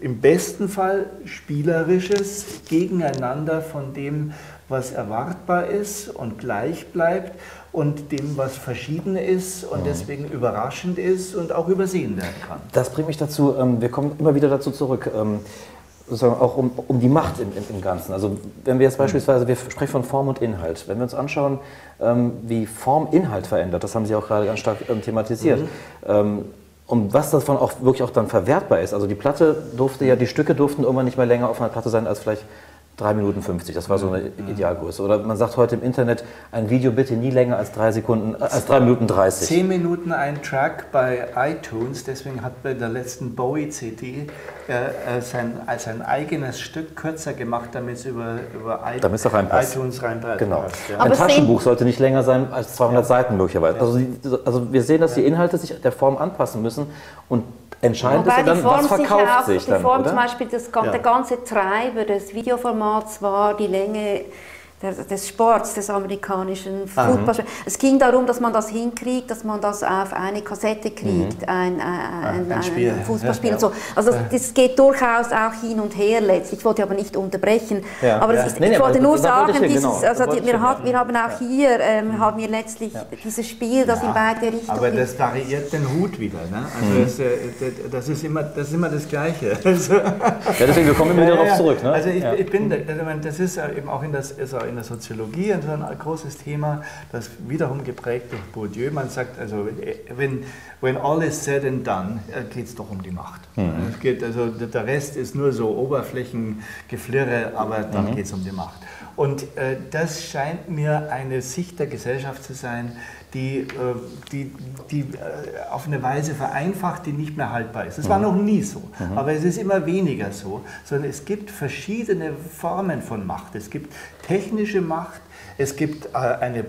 im besten Fall spielerisches Gegeneinander von dem, was erwartbar ist und gleich bleibt und dem, was verschieden ist und mhm. deswegen überraschend ist und auch übersehen werden kann. Das bringt mich dazu, ähm, wir kommen immer wieder dazu zurück. Ähm, sozusagen auch um, um die Macht im, im, Ganzen. Also wenn wir jetzt mhm. beispielsweise, wir sprechen von Form und Inhalt, wenn wir uns anschauen, ähm, wie Form Inhalt verändert, das haben Sie auch gerade ganz stark ähm, thematisiert, mhm. ähm, und was davon auch wirklich auch dann verwertbar ist. Also die Platte durfte ja, die Stücke durften irgendwann nicht mehr länger auf einer Platte sein als vielleicht 3 Minuten 50, das war so eine Idealgröße. Oder man sagt heute im Internet, ein Video bitte nie länger als 3 Sekunden, äh, als 3 Minuten 30. 10 Minuten ein Track bei iTunes, deswegen hat bei der letzten Bowie-CD äh, äh, sein, als ein eigenes Stück kürzer gemacht, damit es über, über iTunes reinpasst. Genau. Ja. Ein Taschenbuch sollte nicht länger sein als 200 ja. Seiten möglicherweise. Also, also wir sehen, dass die Inhalte sich der Form anpassen müssen und Entscheidend Wobei ist dann, was verkauft sich, auch, sich dann, Die Form oder? zum Beispiel, das, der ganze Treiber des Videoformats war die Länge des Sports, des amerikanischen Footballs. Es ging darum, dass man das hinkriegt, dass man das auf eine Kassette kriegt, mhm. ein, ein, ein, ein, Fußballspiel ja, und so. Also das, das, geht durchaus auch hin und her letztlich. Ich wollte aber nicht unterbrechen. Ja, aber ja. Ist, nee, ich wollte nur sagen, dieses, genau. also wir, hat, wir, haben auch hier ähm, haben wir letztlich dieses Spiel, das in beide Richtungen... Aber das variiert den Hut wieder. Ne? Also mhm. das, äh, das, ist immer, das ist immer das Gleiche. Also ja, deswegen, wir kommen immer wieder darauf zurück. Ne? Also ich, ich bin, also das ist eben auch in, das, also in der Soziologie ein, ein großes Thema, das wiederum geprägt durch Bourdieu. Man sagt, also wenn when all is said and done, äh, geht es doch um die Macht. Mhm. Es geht, also der Rest ist nur so Oberflächengeflirre, aber dann mhm. geht es um die Macht. Und äh, das scheint mir eine Sicht der Gesellschaft zu sein, die, äh, die, die äh, auf eine Weise vereinfacht, die nicht mehr haltbar ist. Es war mhm. noch nie so, mhm. aber es ist immer weniger so, sondern es gibt verschiedene Formen von Macht. Es gibt technische Macht, es gibt äh, eine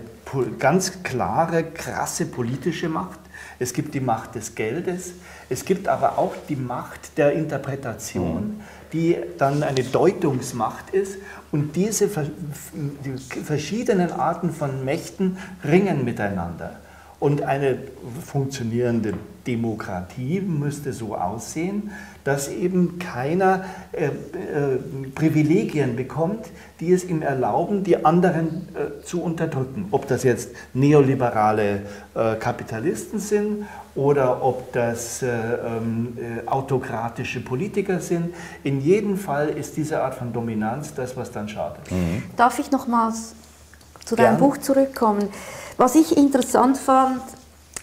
ganz klare, krasse politische Macht, es gibt die Macht des Geldes, es gibt aber auch die Macht der Interpretation, mhm. Die dann eine Deutungsmacht ist und diese die verschiedenen Arten von Mächten ringen miteinander. Und eine funktionierende Demokratie müsste so aussehen, dass eben keiner äh, äh, Privilegien bekommt, die es ihm erlauben, die anderen äh, zu unterdrücken. Ob das jetzt neoliberale äh, Kapitalisten sind oder ob das äh, ähm, äh, autokratische Politiker sind. In jedem Fall ist diese Art von Dominanz das, was dann schadet. Mhm. Darf ich nochmals zu deinem Gerne. Buch zurückkommen? Was ich interessant fand,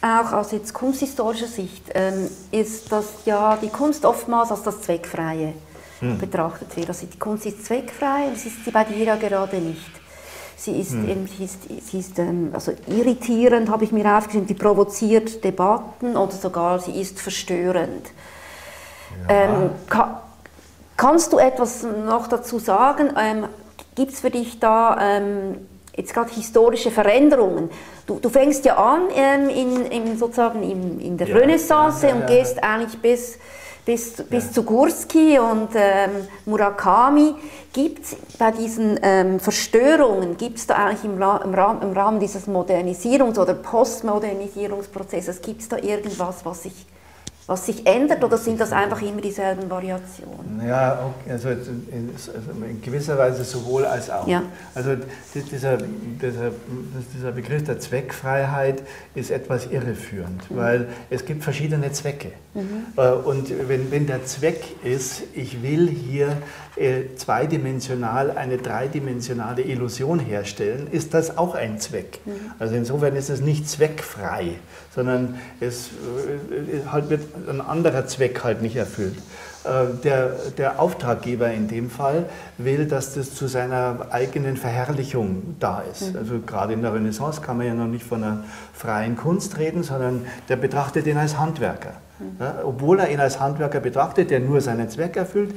auch aus jetzt kunsthistorischer Sicht, ähm, ist, dass ja die Kunst oftmals als das Zweckfreie hm. betrachtet wird. Also die Kunst ist zweckfrei und das ist sie bei dir ja gerade nicht. Sie ist, hm. eben, sie ist, sie ist ähm, also irritierend, habe ich mir aufgeschrieben, die provoziert Debatten oder sogar sie ist verstörend. Ja. Ähm, ka kannst du etwas noch dazu sagen? Ähm, Gibt es für dich da ähm, jetzt gerade historische Veränderungen. Du, du fängst ja an ähm, in, in, sozusagen in, in der ja, Renaissance ja, und gehst eigentlich bis, bis, bis zu Gursky und ähm, Murakami. Gibt es bei diesen ähm, Verstörungen, gibt es da eigentlich im, im, Rahmen, im Rahmen dieses Modernisierungs- oder Postmodernisierungsprozesses, gibt es da irgendwas, was sich was sich ändert oder sind das einfach immer dieselben Variationen? Ja, also in, gewisser Weise sowohl als auch. Ja. Also dieser, dieser, dieser Begriff der Zweckfreiheit ist etwas irreführend, mhm. weil es gibt verschiedene Zwecke. Mhm. Äh, und wenn, wenn der Zweck ist, ich will hier äh, zweidimensional eine dreidimensionale Illusion herstellen, ist das auch ein Zweck. Mhm. Also insofern ist es nicht zweckfrei, sondern es äh, halt wird ein anderer Zweck halt nicht erfüllt. Äh, der, der Auftraggeber in dem Fall will, dass das zu seiner eigenen Verherrlichung da ist. Mhm. Also gerade in der Renaissance kann man ja noch nicht von einer freien Kunst reden, sondern der betrachtet ihn als Handwerker. Mhm. Ja, obwohl er ihn als Handwerker betrachtet, der nur seinen Zweck erfüllt,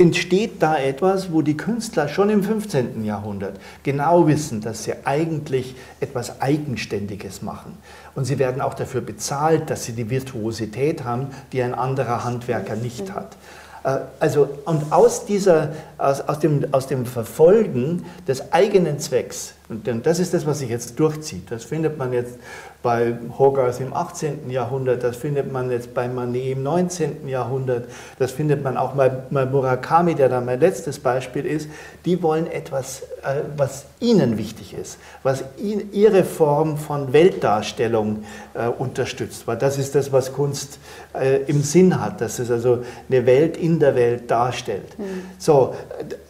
entsteht da etwas, wo die Künstler schon im 15. Jahrhundert genau wissen, dass sie eigentlich etwas Eigenständiges machen. Und sie werden auch dafür bezahlt, dass sie die Virtuosität haben, die ein anderer Handwerker nicht hat. Äh, also, und aus, dieser, aus, aus, dem, aus dem Verfolgen des eigenen Zwecks, und das ist das, was sich jetzt durchzieht, das findet man jetzt bei Hogarth im 18. Jahrhundert, das findet man jetzt bei Manet im 19. Jahrhundert, das findet man auch bei, bei Murakami, der da mein letztes Beispiel ist. Die wollen etwas, äh, was ihnen wichtig ist, was ihre Form von Weltdarstellung äh, unterstützt. Weil das ist das, was Kunst äh, im Sinn hat, dass es also eine Welt in der Welt darstellt. Mhm. So,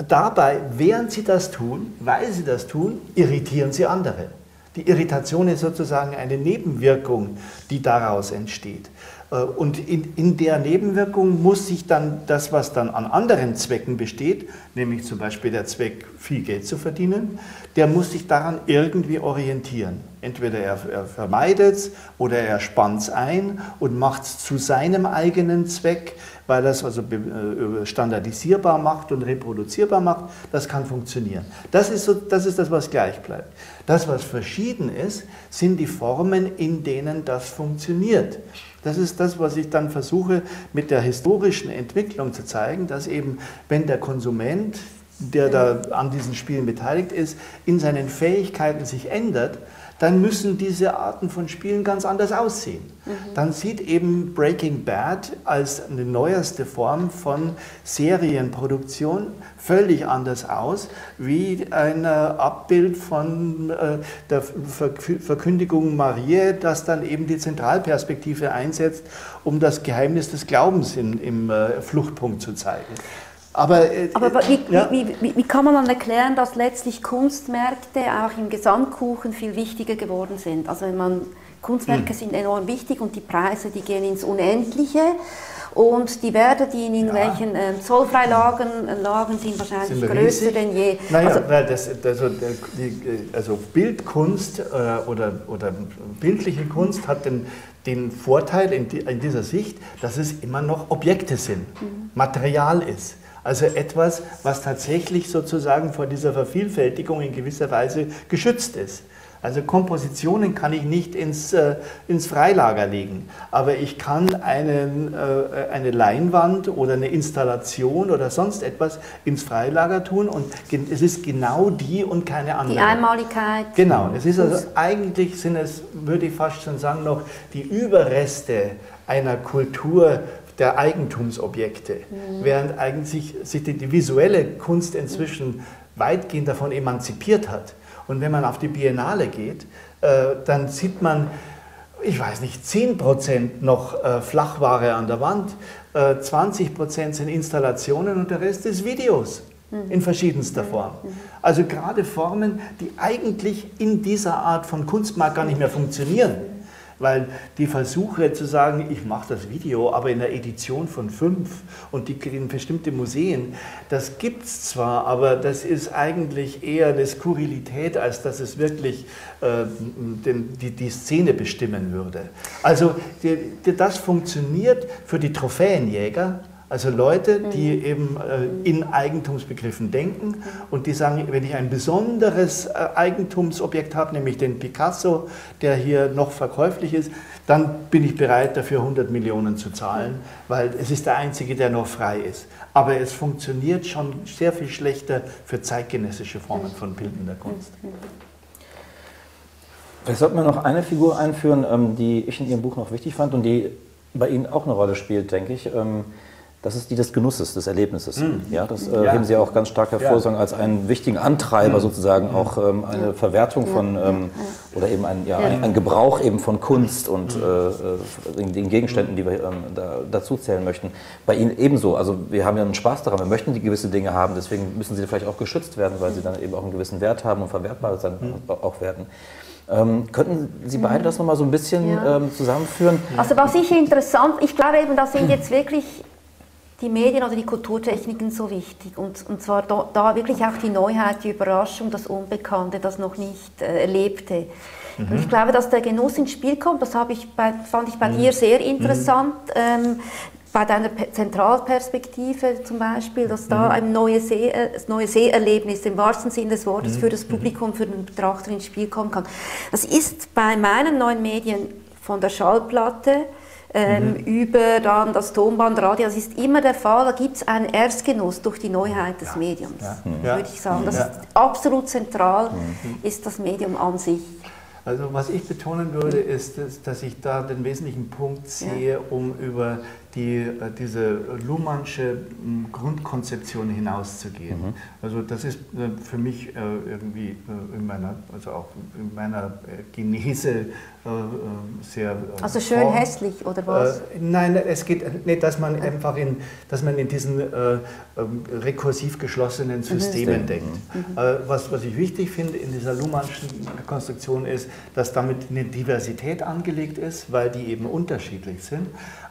dabei, während sie das tun, weil sie das tun, irritieren sie andere. Die Irritation ist sozusagen eine Nebenwirkung die daraus entsteht. Äh, und in, in der Nebenwirkung muss sich dann das, was dann an anderen Zwecken besteht, nämlich zum Beispiel der Zweck, viel Geld zu verdienen, der muss sich daran irgendwie orientieren. Entweder er, er vermeidet es oder er spannt es ein und macht es zu seinem eigenen Zweck, weil er es also äh, standardisierbar macht und reproduzierbar macht. Das kann funktionieren. Das ist, so, das ist das, was gleich bleibt. Das, was verschieden ist, sind die Formen, in denen das funktioniert. Das ist das, was ich dann versuche mit der historischen Entwicklung zu zeigen, dass eben, wenn der Konsument, der da an diesen Spielen beteiligt ist, in seinen Fähigkeiten sich ändert, dann müssen diese Arten von Spielen ganz anders aussehen. Mhm. Dann sieht eben Breaking Bad als eine neueste Form von Serienproduktion völlig anders aus wie ein Abbild von äh, der Verkündigung Marie, das dann eben die Zentralperspektive einsetzt, um das Geheimnis des Glaubens im äh, Fluchtpunkt zu zeigen. Aber, äh, Aber wie, ja. wie, wie, wie, kann man dann erklären, dass letztlich Kunstmärkte auch im Gesamtkuchen viel wichtiger geworden sind? Also wenn man Kunstwerke hm. sind enorm wichtig und die Preise, die gehen ins Unendliche. Und die Werte, die in irgendwelchen ja. äh, Zollfreilagen äh, lagen, sind wahrscheinlich sind größer denn je. Naja, also, das, also, die, also Bildkunst äh, oder, oder bildliche Kunst hat den, den Vorteil in, die, in, dieser Sicht, dass es immer noch Objekte sind, mhm. Material ist. Also etwas, was tatsächlich sozusagen vor dieser Vervielfältigung in gewisser Weise geschützt ist. Also Kompositionen kann ich nicht ins, äh, ins Freilager legen, aber ich kann einen, äh, eine Leinwand oder eine Installation oder sonst etwas ins Freilager tun und es ist genau die und keine andere. Die Einmaligkeit. Genau, es ist also eigentlich sind es, würde ich fast schon sagen, noch die Überreste einer Kultur der Eigentumsobjekte, mhm. während eigentlich sich die, die visuelle Kunst inzwischen weitgehend davon emanzipiert hat. Und wenn man auf die Biennale geht, äh, dann sieht man, ich weiß nicht, 10% noch äh, Flachware an der Wand, äh, 20% sind Installationen und der Rest ist Videos mhm. in verschiedenster Form. Mhm. Also gerade Formen, die eigentlich in dieser Art von Kunstmarkt gar nicht mehr funktionieren weil die Versuche zu sagen, ich mache das Video, aber in der Edition von fünf und die in bestimmte Museen, das gibt es zwar, aber das ist eigentlich eher eine Skurrilität, als dass es wirklich äh, den, die, die Szene bestimmen würde. Also die, die, das funktioniert für die Trophäenjäger, also Leute, die mhm. eben äh, in Eigentumsbegriffen denken und die sagen, wenn ich ein besonderes äh, Eigentumsobjekt habe, nämlich den Picasso, der hier noch verkäuflich ist, dann bin ich bereit, dafür 100 Millionen zu zahlen, weil es ist der einzige, der noch frei ist. Aber es funktioniert schon sehr viel schlechter für zeitgenössische Formen von bildender Kunst. Vielleicht sollte man noch eine Figur einführen, ähm, die ich in Ihrem Buch noch wichtig fand und die bei Ihnen auch eine Rolle spielt, denke ich. Das ist die des Genusses, des Erlebnisses. Mhm. Ja, das äh, ja. heben Sie auch ganz stark hervor, ja. als einen wichtigen Antreiber mhm. sozusagen, auch ähm, eine Verwertung von ähm, oder eben ein, ja, ein, ein, Gebrauch eben von Kunst und mhm. äh, äh den Gegenständen, die wir ähm, da, dazu zählen möchten. Bei Ihnen ebenso. Also wir haben ja einen Spaß daran, wir möchten die gewisse Dinge haben, deswegen müssen sie vielleicht auch geschützt werden, weil sie dann eben auch einen gewissen Wert haben und verwertbar sein, mhm. auch werden. Ähm, könnten Sie beide mhm. das nochmal so ein bisschen ja. ähm, zusammenführen? Also was ich interessant, ich glaube eben, das sind jetzt wirklich die Medien oder die Kulturtechniken so wichtig. Und, und zwar da, da, wirklich auch die Neuheit, die Überraschung, das Unbekannte, das noch nicht äh, Erlebte. Mhm. Und ich glaube, dass der Genuss ins Spiel kommt, das ich bei, fand ich bei mhm. dir sehr interessant. Mhm. Ähm, bei deiner Zentralperspektive zum Beispiel, dass da mhm. ein neues, See, äh, neue Seherlebnis im wahrsten Sinne des Wortes mhm. für das Publikum, für den Betrachter ins Spiel kommen kann. Das ist bei meinen neuen Medien von der Schallplatte ähm, mhm. über dann das Tonbandradio. Das ist immer der Fall, da gibt es einen Erstgenuss durch die Neuheit des ja. Mediums, ja. würde ich sagen. Das ist absolut zentral, mhm. ist das Medium an sich. Also was ich betonen würde, ist, dass ich da den wesentlichen Punkt sehe, um über die, äh, diese Luhmannsche Grundkonzeption hinauszugehen. Mhm. Also das ist äh, für mich äh, irgendwie in meiner, also auch in meiner Genese sehr. Also schön form. hässlich oder was? Nein, es geht nicht, dass man einfach in, dass man in diesen ähm, rekursiv geschlossenen mhm. Systemen mhm. denkt. Mhm. Was, was ich wichtig finde in dieser Luhmannschen Konstruktion ist, dass damit eine Diversität angelegt ist, weil die eben unterschiedlich sind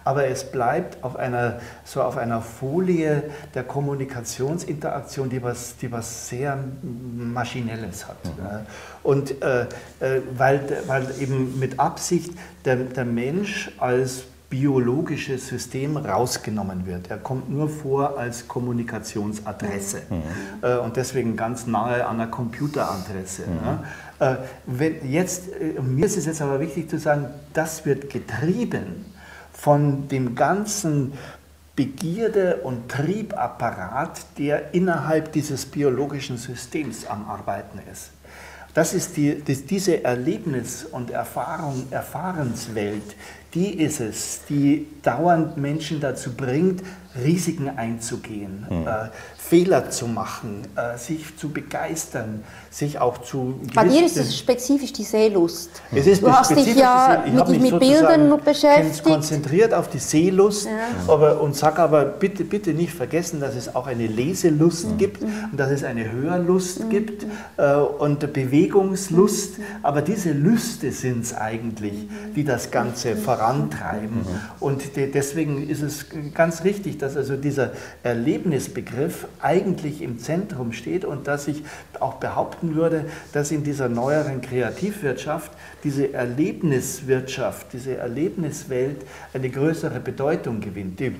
aber es bleibt auf einer, so auf einer Folie der Kommunikationsinteraktion, die was, die was sehr Maschinelles hat. Mhm. Und äh, äh, weil, weil eben mit Absicht der, der Mensch als biologisches System rausgenommen wird. Er kommt nur vor als Kommunikationsadresse mhm. äh, und deswegen ganz nahe an der Computeradresse. Mhm. Ja. Äh, wenn jetzt, äh, mir ist es jetzt aber wichtig zu sagen, das wird getrieben von dem ganzen Begierde- und Triebapparat, der innerhalb dieses biologischen Systems am Arbeiten ist. Das ist die, das, diese Erlebnis- und Erfahrung, Erfahrenswelt, die ist es, die dauernd Menschen dazu bringt, Risiken einzugehen, mhm. äh, Fehler zu machen, äh, sich zu begeistern, sich auch zu. Bei dir ist es spezifisch die Seelust. Es ist du hast dich ja mit, mit Bildern beschäftigt. konzentriert auf die Seelust ja. aber, und sag aber bitte, bitte nicht vergessen, dass es auch eine Leselust mhm. gibt und dass es eine Hörlust mhm. gibt äh, und Bewegungslust. Mhm. Aber diese Lüste sind es eigentlich, die das Ganze vorantreiben. Mhm. Und de deswegen ist es ganz richtig, dass also dieser Erlebnisbegriff eigentlich im Zentrum steht und dass ich auch behaupten würde, dass in dieser neueren Kreativwirtschaft diese Erlebniswirtschaft, diese Erlebniswelt eine größere Bedeutung gewinnt. Die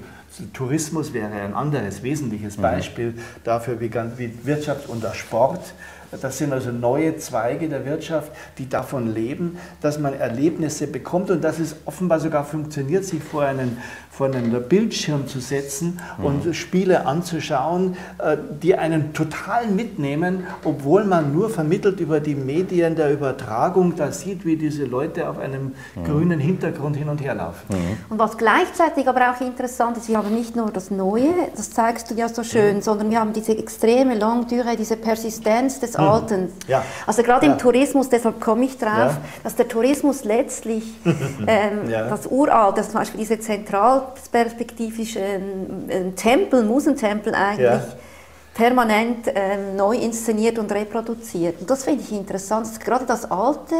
Tourismus wäre ein anderes wesentliches mhm. Beispiel mhm. dafür, wie, wie Wirtschaft und der Sport das sind also neue Zweige der Wirtschaft, die davon leben, dass man Erlebnisse bekommt und dass es offenbar sogar funktioniert, sich vor einen vor einen Bildschirm zu setzen mhm. und Spiele anzuschauen, äh, die einen total mitnehmen, obwohl man nur vermittelt über die Medien der Übertragung da sieht, wie diese Leute auf einem mhm. grünen Hintergrund hin und her laufen. Mhm. Und was gleichzeitig aber auch interessant ist, wir haben nicht nur das Neue, das zeigst du ja so schön, mhm. sondern wir haben diese extreme Longdure, diese Persistenz des mhm. Alten. Ja. Also gerade ja. im Tourismus, deshalb komme ich drauf, ja. dass der Tourismus letztlich ähm, das Uralte, zum Beispiel diese Zentral perspektivisch ein, ein Tempel, Musentempel eigentlich, ja. permanent ähm, neu inszeniert und reproduziert. Und das finde ich interessant. Gerade das Alte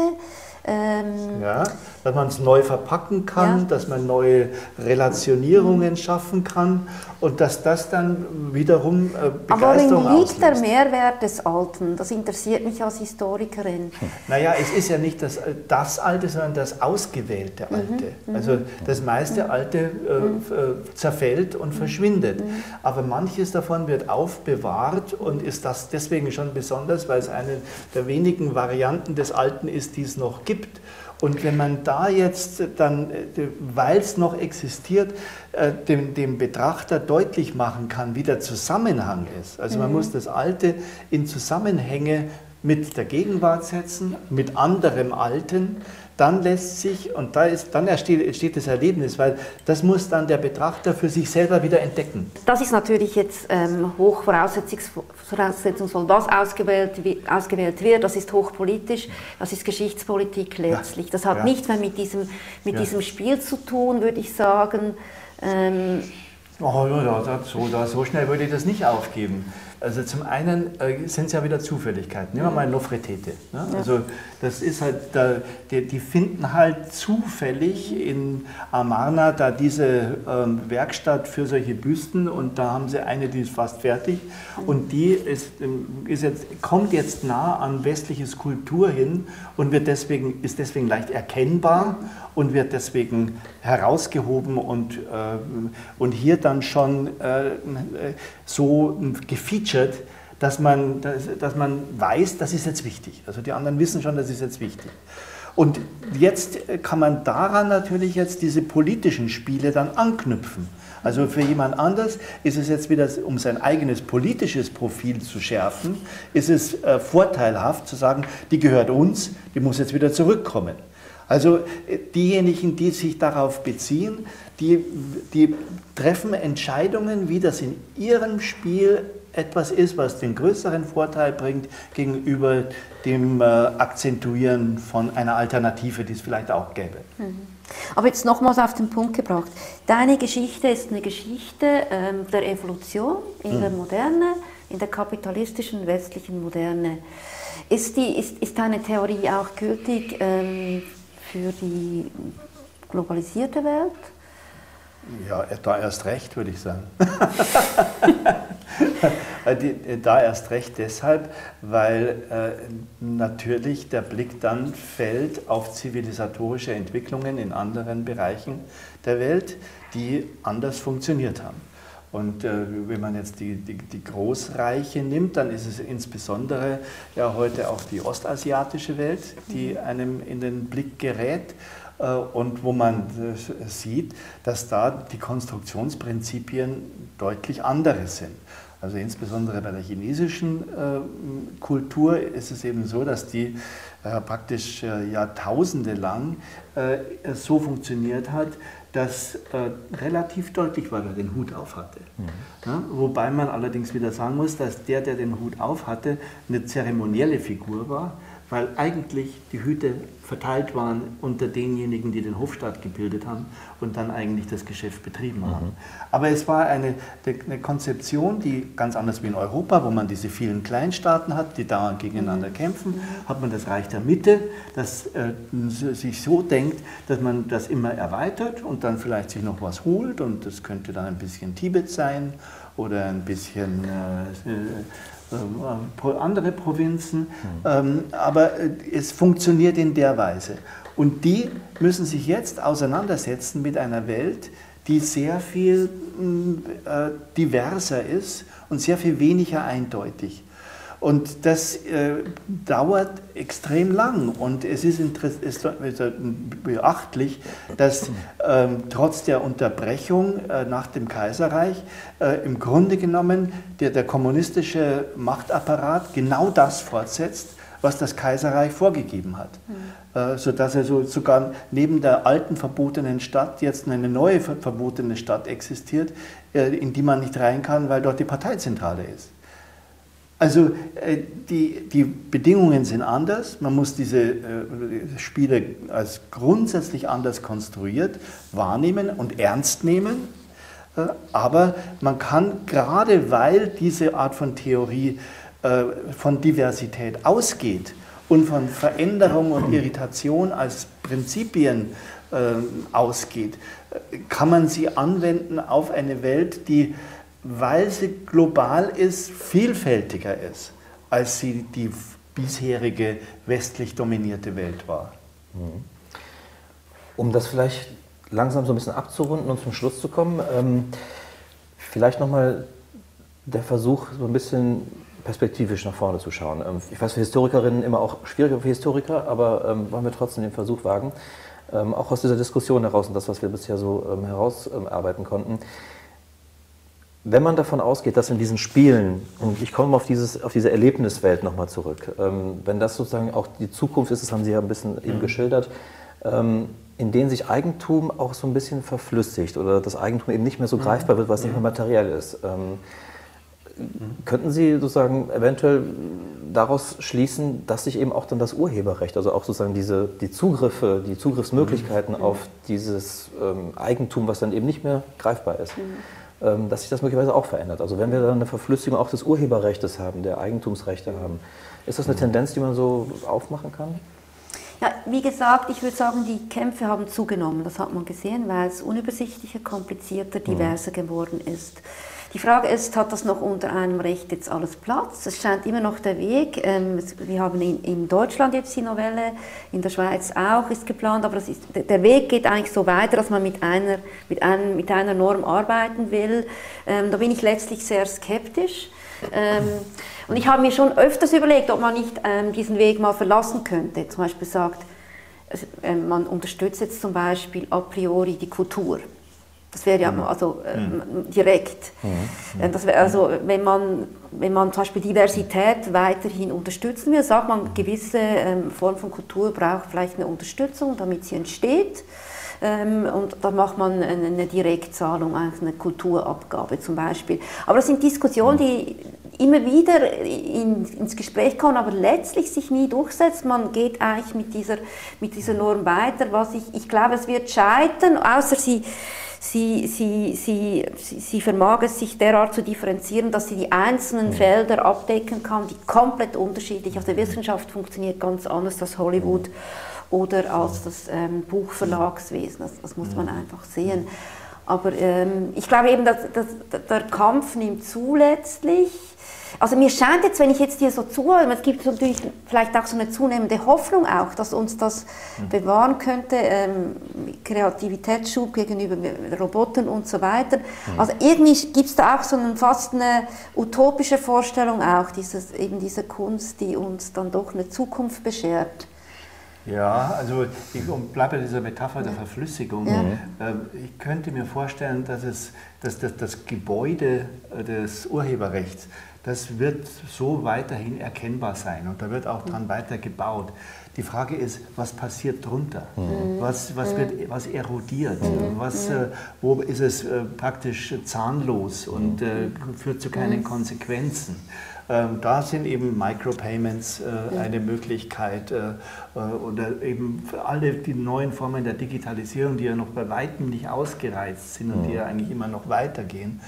ähm, ja, dass man es neu verpacken kann, ja. dass man neue Relationierungen mhm. schaffen kann und dass das dann wiederum äh, Begeisterung Aber worin liegt der Mehrwert des Alten? Das interessiert mich als Historikerin. Naja, es ist ja nicht das, äh, das Alte, sondern das ausgewählte mhm, Alte. Mhm. Also das meiste mhm. Alte äh, mhm. äh, zerfällt und verschwindet. Aber manches davon wird aufbewahrt und ist das deswegen schon besonders, weil es eine der wenigen Varianten des Alten ist, die es noch gibt gibt. Und wenn man da jetzt dann, äh, weil es noch existiert, äh, dem, dem, Betrachter deutlich machen kann, wie der Zusammenhang ist. Also man mhm. muss das Alte in Zusammenhänge mit der Gegenwart setzen, mit anderem Alten, dann lässt sich, und da ist, dann entsteht, entsteht das Erlebnis, weil das muss dann der Betrachter für sich selber wieder entdecken. Das ist natürlich jetzt ähm, hoch voraussetzungsvoll, was ausgewählt, ausgewählt wird, das ist hochpolitisch, das ist Geschichtspolitik letztlich. Das hat ja. nichts mehr mit diesem, mit ja. diesem Spiel zu tun, würde ich sagen. Ähm, oh, ja, so, so schnell würde ich das nicht aufgeben. Also zum einen äh, sind es ja wieder Zufälligkeiten. Nehmen wir mal Nofretete. Ne? Ja. Also das ist halt, da, die, die, finden halt zufällig in Amarna da diese ähm, Werkstatt für solche Büsten und da haben sie eine, die ist fast fertig und die ist, ähm, ist jetzt, kommt jetzt nah an westliche Skulptur hin und wird deswegen, ist deswegen leicht erkennbar und wird deswegen herausgehoben und, äh, und hier dann schon äh, so gefeatured, dass man, dass, dass man weiß, das ist jetzt wichtig. Also die anderen wissen schon, das ist jetzt wichtig. Und jetzt kann man daran natürlich jetzt diese politischen Spiele dann anknüpfen. Also für jemand anders ist es jetzt wieder, um sein eigenes politisches Profil zu schärfen, ist es äh, vorteilhaft zu sagen, die gehört uns, die muss jetzt wieder zurückkommen. Also äh, diejenigen, die sich darauf beziehen, die, die treffen Entscheidungen, wie das in ihrem Spiel etwas ist, was den größeren Vorteil bringt gegenüber dem äh, Akzentuieren von einer Alternative, die es vielleicht auch gäbe. Mhm. Aber jetzt nochmals auf den Punkt gebracht. Deine Geschichte ist eine Geschichte ähm, der Evolution in mhm. der Moderne, in der kapitalistischen westlichen Moderne. Ist, die, ist, ist deine Theorie auch gültig ähm, für die globalisierte Welt? Ja, da erst recht, würde ich sagen. da erst recht deshalb, weil äh, natürlich der Blick dann fällt auf zivilisatorische Entwicklungen in anderen Bereichen der Welt, die anders funktioniert haben. Und äh, wenn man jetzt die, die, die, Großreiche nimmt, dann ist es insbesondere ja heute auch die ostasiatische Welt, die einem in den Blick gerät. Äh, und wo man äh, sieht, dass da die Konstruktionsprinzipien deutlich andere sind. Also insbesondere bei der chinesischen äh, Kultur ist es eben so, dass die praktisch Jahrtausende lang so funktioniert hat, dass relativ deutlich war, wer den Hut auf hatte. Mhm. Ja, wobei man allerdings wieder sagen muss, dass der, der den Hut auf hatte, eine zeremonielle Figur war weil eigentlich die Hüte verteilt waren unter denjenigen, die den Hofstaat gebildet haben und dann eigentlich das Geschäft betrieben haben. Mhm. Aber es war eine, eine, Konzeption, die ganz anders wie in Europa, wo man diese vielen Kleinstaaten hat, die dauernd gegeneinander mhm. kämpfen, hat man das Reich der Mitte, das äh, sich so denkt, dass man das immer erweitert und dann vielleicht sich noch was holt und das könnte dann ein bisschen Tibet sein oder ein bisschen äh, äh, andere Provinzen, mhm. aber äh, es funktioniert in der Weise. Und die müssen sich jetzt auseinandersetzen mit einer Welt, die sehr viel mm, äh, diverser ist und sehr viel weniger eindeutig. Und das äh, dauert extrem lang und es ist, ist beachtlich, dass ähm, trotz der Unterbrechung äh, nach dem Kaiserreich äh, im Grunde genommen der, der kommunistische Machtapparat genau das fortsetzt, was das Kaiserreich vorgegeben hat. Mhm. Äh, sodass also sogar neben der alten verbotenen Stadt jetzt eine neue verbotene Stadt existiert, äh, in die man nicht rein kann, weil dort die Parteizentrale ist. Also äh, die, die Bedingungen sind anders. Man muss diese äh, Spiele als grundsätzlich anders konstruiert wahrnehmen und ernst nehmen. Äh, aber man kann gerade weil diese Art von Theorie von Diversität ausgeht und von Veränderung und Irritation als Prinzipien ausgeht, kann man sie anwenden auf eine Welt, die weil sie global ist, vielfältiger ist, als sie die bisherige westlich dominierte Welt war. Um das vielleicht langsam so ein bisschen abzurunden und zum Schluss zu kommen, ähm, vielleicht nochmal der Versuch, so ein bisschen perspektivisch nach vorne zu schauen. Ähm, ich weiß, für Historikerinnen immer auch schwieriger für Historiker, aber ähm, wollen wir trotzdem den Versuch wagen, ähm, auch aus dieser Diskussion heraus und das, was wir bisher so ähm, herausarbeiten konnten, wenn man davon ausgeht, dass in diesen Spielen, und ich komme auf, dieses, auf diese Erlebniswelt nochmal zurück, ähm, wenn das sozusagen auch die Zukunft ist, das haben Sie ja ein bisschen mhm. eben geschildert, ähm, in denen sich Eigentum auch so ein bisschen verflüssigt oder das Eigentum eben nicht mehr so mhm. greifbar wird, was nicht mehr materiell ist. Ähm, mhm. Könnten Sie sozusagen eventuell daraus schließen, dass sich eben auch dann das Urheberrecht, also auch sozusagen diese, die Zugriffe, die Zugriffsmöglichkeiten mhm. auf dieses ähm, Eigentum, was dann eben nicht mehr greifbar ist, mhm. Dass sich das möglicherweise auch verändert. Also wenn wir dann eine Verflüssigung auch des Urheberrechts haben, der Eigentumsrechte haben, ist das eine Tendenz, die man so aufmachen kann? Ja, wie gesagt, ich würde sagen, die Kämpfe haben zugenommen. Das hat man gesehen, weil es unübersichtlicher, komplizierter, mhm. diverser geworden ist. Die Frage ist, hat das noch unter einem Recht jetzt alles Platz? Es scheint immer noch der Weg. Ähm, wir haben in, Deutschland jetzt die Novelle, in der Schweiz auch ist geplant, aber ist, der Weg geht eigentlich so weiter, dass man mit einer, mit einem, mit einer Norm arbeiten will. Ähm, da bin ich letztlich sehr skeptisch. Ähm, und ich habe mir schon öfters überlegt, ob man nicht diesen Weg mal verlassen könnte. Zum Beispiel sagt, man unterstützt jetzt zum Beispiel a priori die Kultur Das wäre ja mhm. also äh, mhm. direkt. Mhm. Das wär, also wenn man, wenn man zum Beispiel Diversität weiterhin unterstützen will, sagt man, gewisse ähm, Form von Kultur braucht vielleicht eine Unterstützung, damit sie entsteht. Ähm, und da macht man eine, eine Direktzahlung, eine Kulturabgabe zum Beispiel. Aber das sind Diskussionen, die immer wieder in, ins Gespräch kommen, aber letztlich sich nie durchsetzt. Man geht eigentlich mit dieser, mit dieser Norm weiter. Was ich, ich glaube, es wird scheitern, außer sie sie, sie, sie, sie, vermag es, sich derart zu differenzieren, dass sie die einzelnen mhm. Felder abdecken kann, die komplett unterschiedlich. Also Wissenschaft funktioniert ganz anders als Hollywood oder als das ähm, Buchverlagswesen. Das, das, muss man einfach sehen. Aber ähm, ich glaube eben, dass, dass, der Kampf nimmt zuletztlich. Also mir scheint jetzt, wenn ich jetzt dir so zuhöre, es gibt natürlich vielleicht auch so eine zunehmende Hoffnung auch, dass uns das mhm. bewahren könnte, ähm, Kreativitätsschub gegenüber Robotern und so weiter. Mhm. Also irgendwie gibt es da auch so eine, fast eine utopische Vorstellung auch, dieses, eben diese Kunst, die uns dann doch eine Zukunft beschert. Ja, also ich bleibe bei dieser Metapher der Verflüssigung. Ja. Ähm, ich könnte mir vorstellen, dass, es, dass das, das Gebäude äh, des Urheberrechts, das wird so weiterhin erkennbar sein und da wird auch dran weiter gebaut. Die Frage ist, was passiert drunter? Mhm. Was, was, wird, was erodiert? Mhm. Was, äh, wo ist es äh, praktisch zahnlos und äh, führt zu keinen Konsequenzen? Ähm, da sind eben Micropayments äh, eine Möglichkeit äh, äh, oder eben für alle die neuen Formen der Digitalisierung, die ja noch bei weitem nicht ausgereizt sind und die ja eigentlich immer noch weitergehen.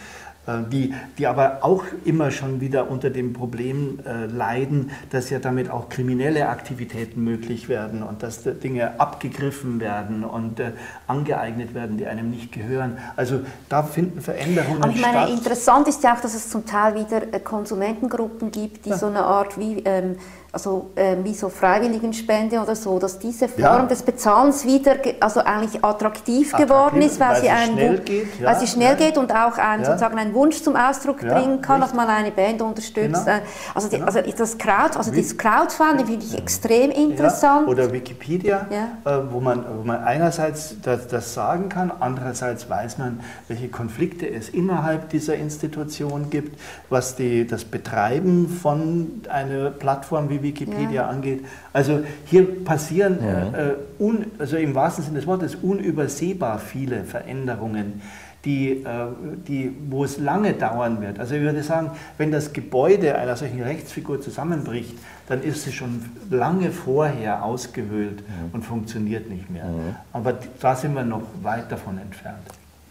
Äh, die, die aber auch immer schon wieder unter dem Problem äh, leiden, dass ja damit auch kriminelle Aktivitäten möglich werden und dass Dinge abgegriffen werden und äh, angeeignet werden, die einem nicht gehören. Also da finden Veränderungen statt. ich meine, statt. Interessant ist ja auch, dass es zum Teil wieder äh, Konsumentengruppen gibt, die ja. so eine Art wie ähm, also äh, wie so Freiwilligenspende oder so, dass diese Form ja. des Bezahlens wieder also eigentlich attraktiv, attraktiv geworden ist, weil, weil sie, einen, schnell geht, ja. weil sie schnell ja. geht und auch ein, sozusagen einen Wunsch zum Ausdruck bringen kann, dass man eine Band unterstützt. Genau. Äh, also, die, genau. also das Crowd, also das Crowdfunding finde ich extrem interessant. Oder Wikipedia, äh, wo, man, wo man einerseits das, das sagen kann, andererseits weiß man, welche Konflikte es innerhalb dieser Institution gibt, was die, das Betreiben von einer Plattform wie Wikipedia ja. angeht. Also hier passieren ja. äh, un, also im wahrsten Sinne des Wortes unübersehbar viele Veränderungen. Die, äh, die, wo es lange dauern wird. Also ich würde sagen, wenn das Gebäude einer solchen Rechtsfigur zusammenbricht, dann ist sie schon lange vorher ausgehöhlt mhm. und funktioniert nicht mehr. Mhm. Aber da sind wir noch weit davon entfernt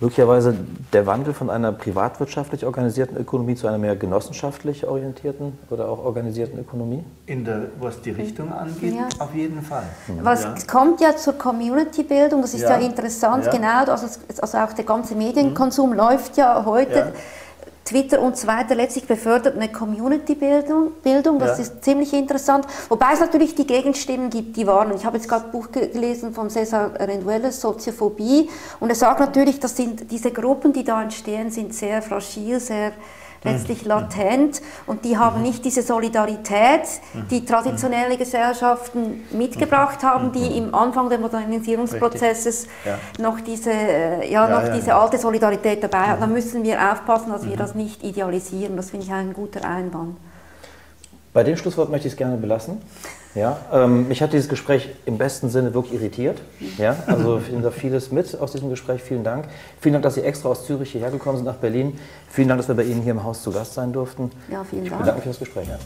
möglicherweise der Wandel von einer privatwirtschaftlich organisierten Ökonomie zu einer mehr genossenschaftlich orientierten oder auch organisierten Ökonomie? In der, was die Richtung angeht, ja. auf jeden Fall. Was ja. kommt ja zur Community-Bildung, das ist ja, ja interessant, genau, also, also, auch der ganze Medienkonsum mhm. läuft ja heute Twitter und so weiter letztlich befördert eine Community-Bildung, Bildung, das ja. ist ziemlich interessant. Wobei es natürlich die Gegenstimmen gibt, die warnen. Ich habe jetzt gerade ein Buch gelesen von Cesar Rendueles, Soziophobie, und er sagt natürlich, dass sind diese Gruppen, die da entstehen, sind sehr fragil, sehr letztlich latent und die haben nicht diese Solidarität, die traditionelle Gesellschaften mitgebracht haben, die im Anfang des Modernisierungsprozesses ja. noch, diese, äh, ja, noch ja, diese alte Solidarität dabei haben. Da müssen wir aufpassen, dass wir das nicht idealisieren. Das finde ich ein guter Einwand. Bei dem Schlusswort möchte ich es gerne belassen. Ja, ähm, mich hat dieses Gespräch im besten Sinne wirklich irritiert. Ja, also ich nehme da vieles mit aus diesem Gespräch. Vielen Dank. Vielen Dank, dass Sie extra aus Zürich hierher gekommen sind nach Berlin. Vielen Dank, dass wir bei Ihnen hier im Haus zu Gast sein durften. Ja, vielen Dank. Ich bedanke mich für das Gespräch. Ja.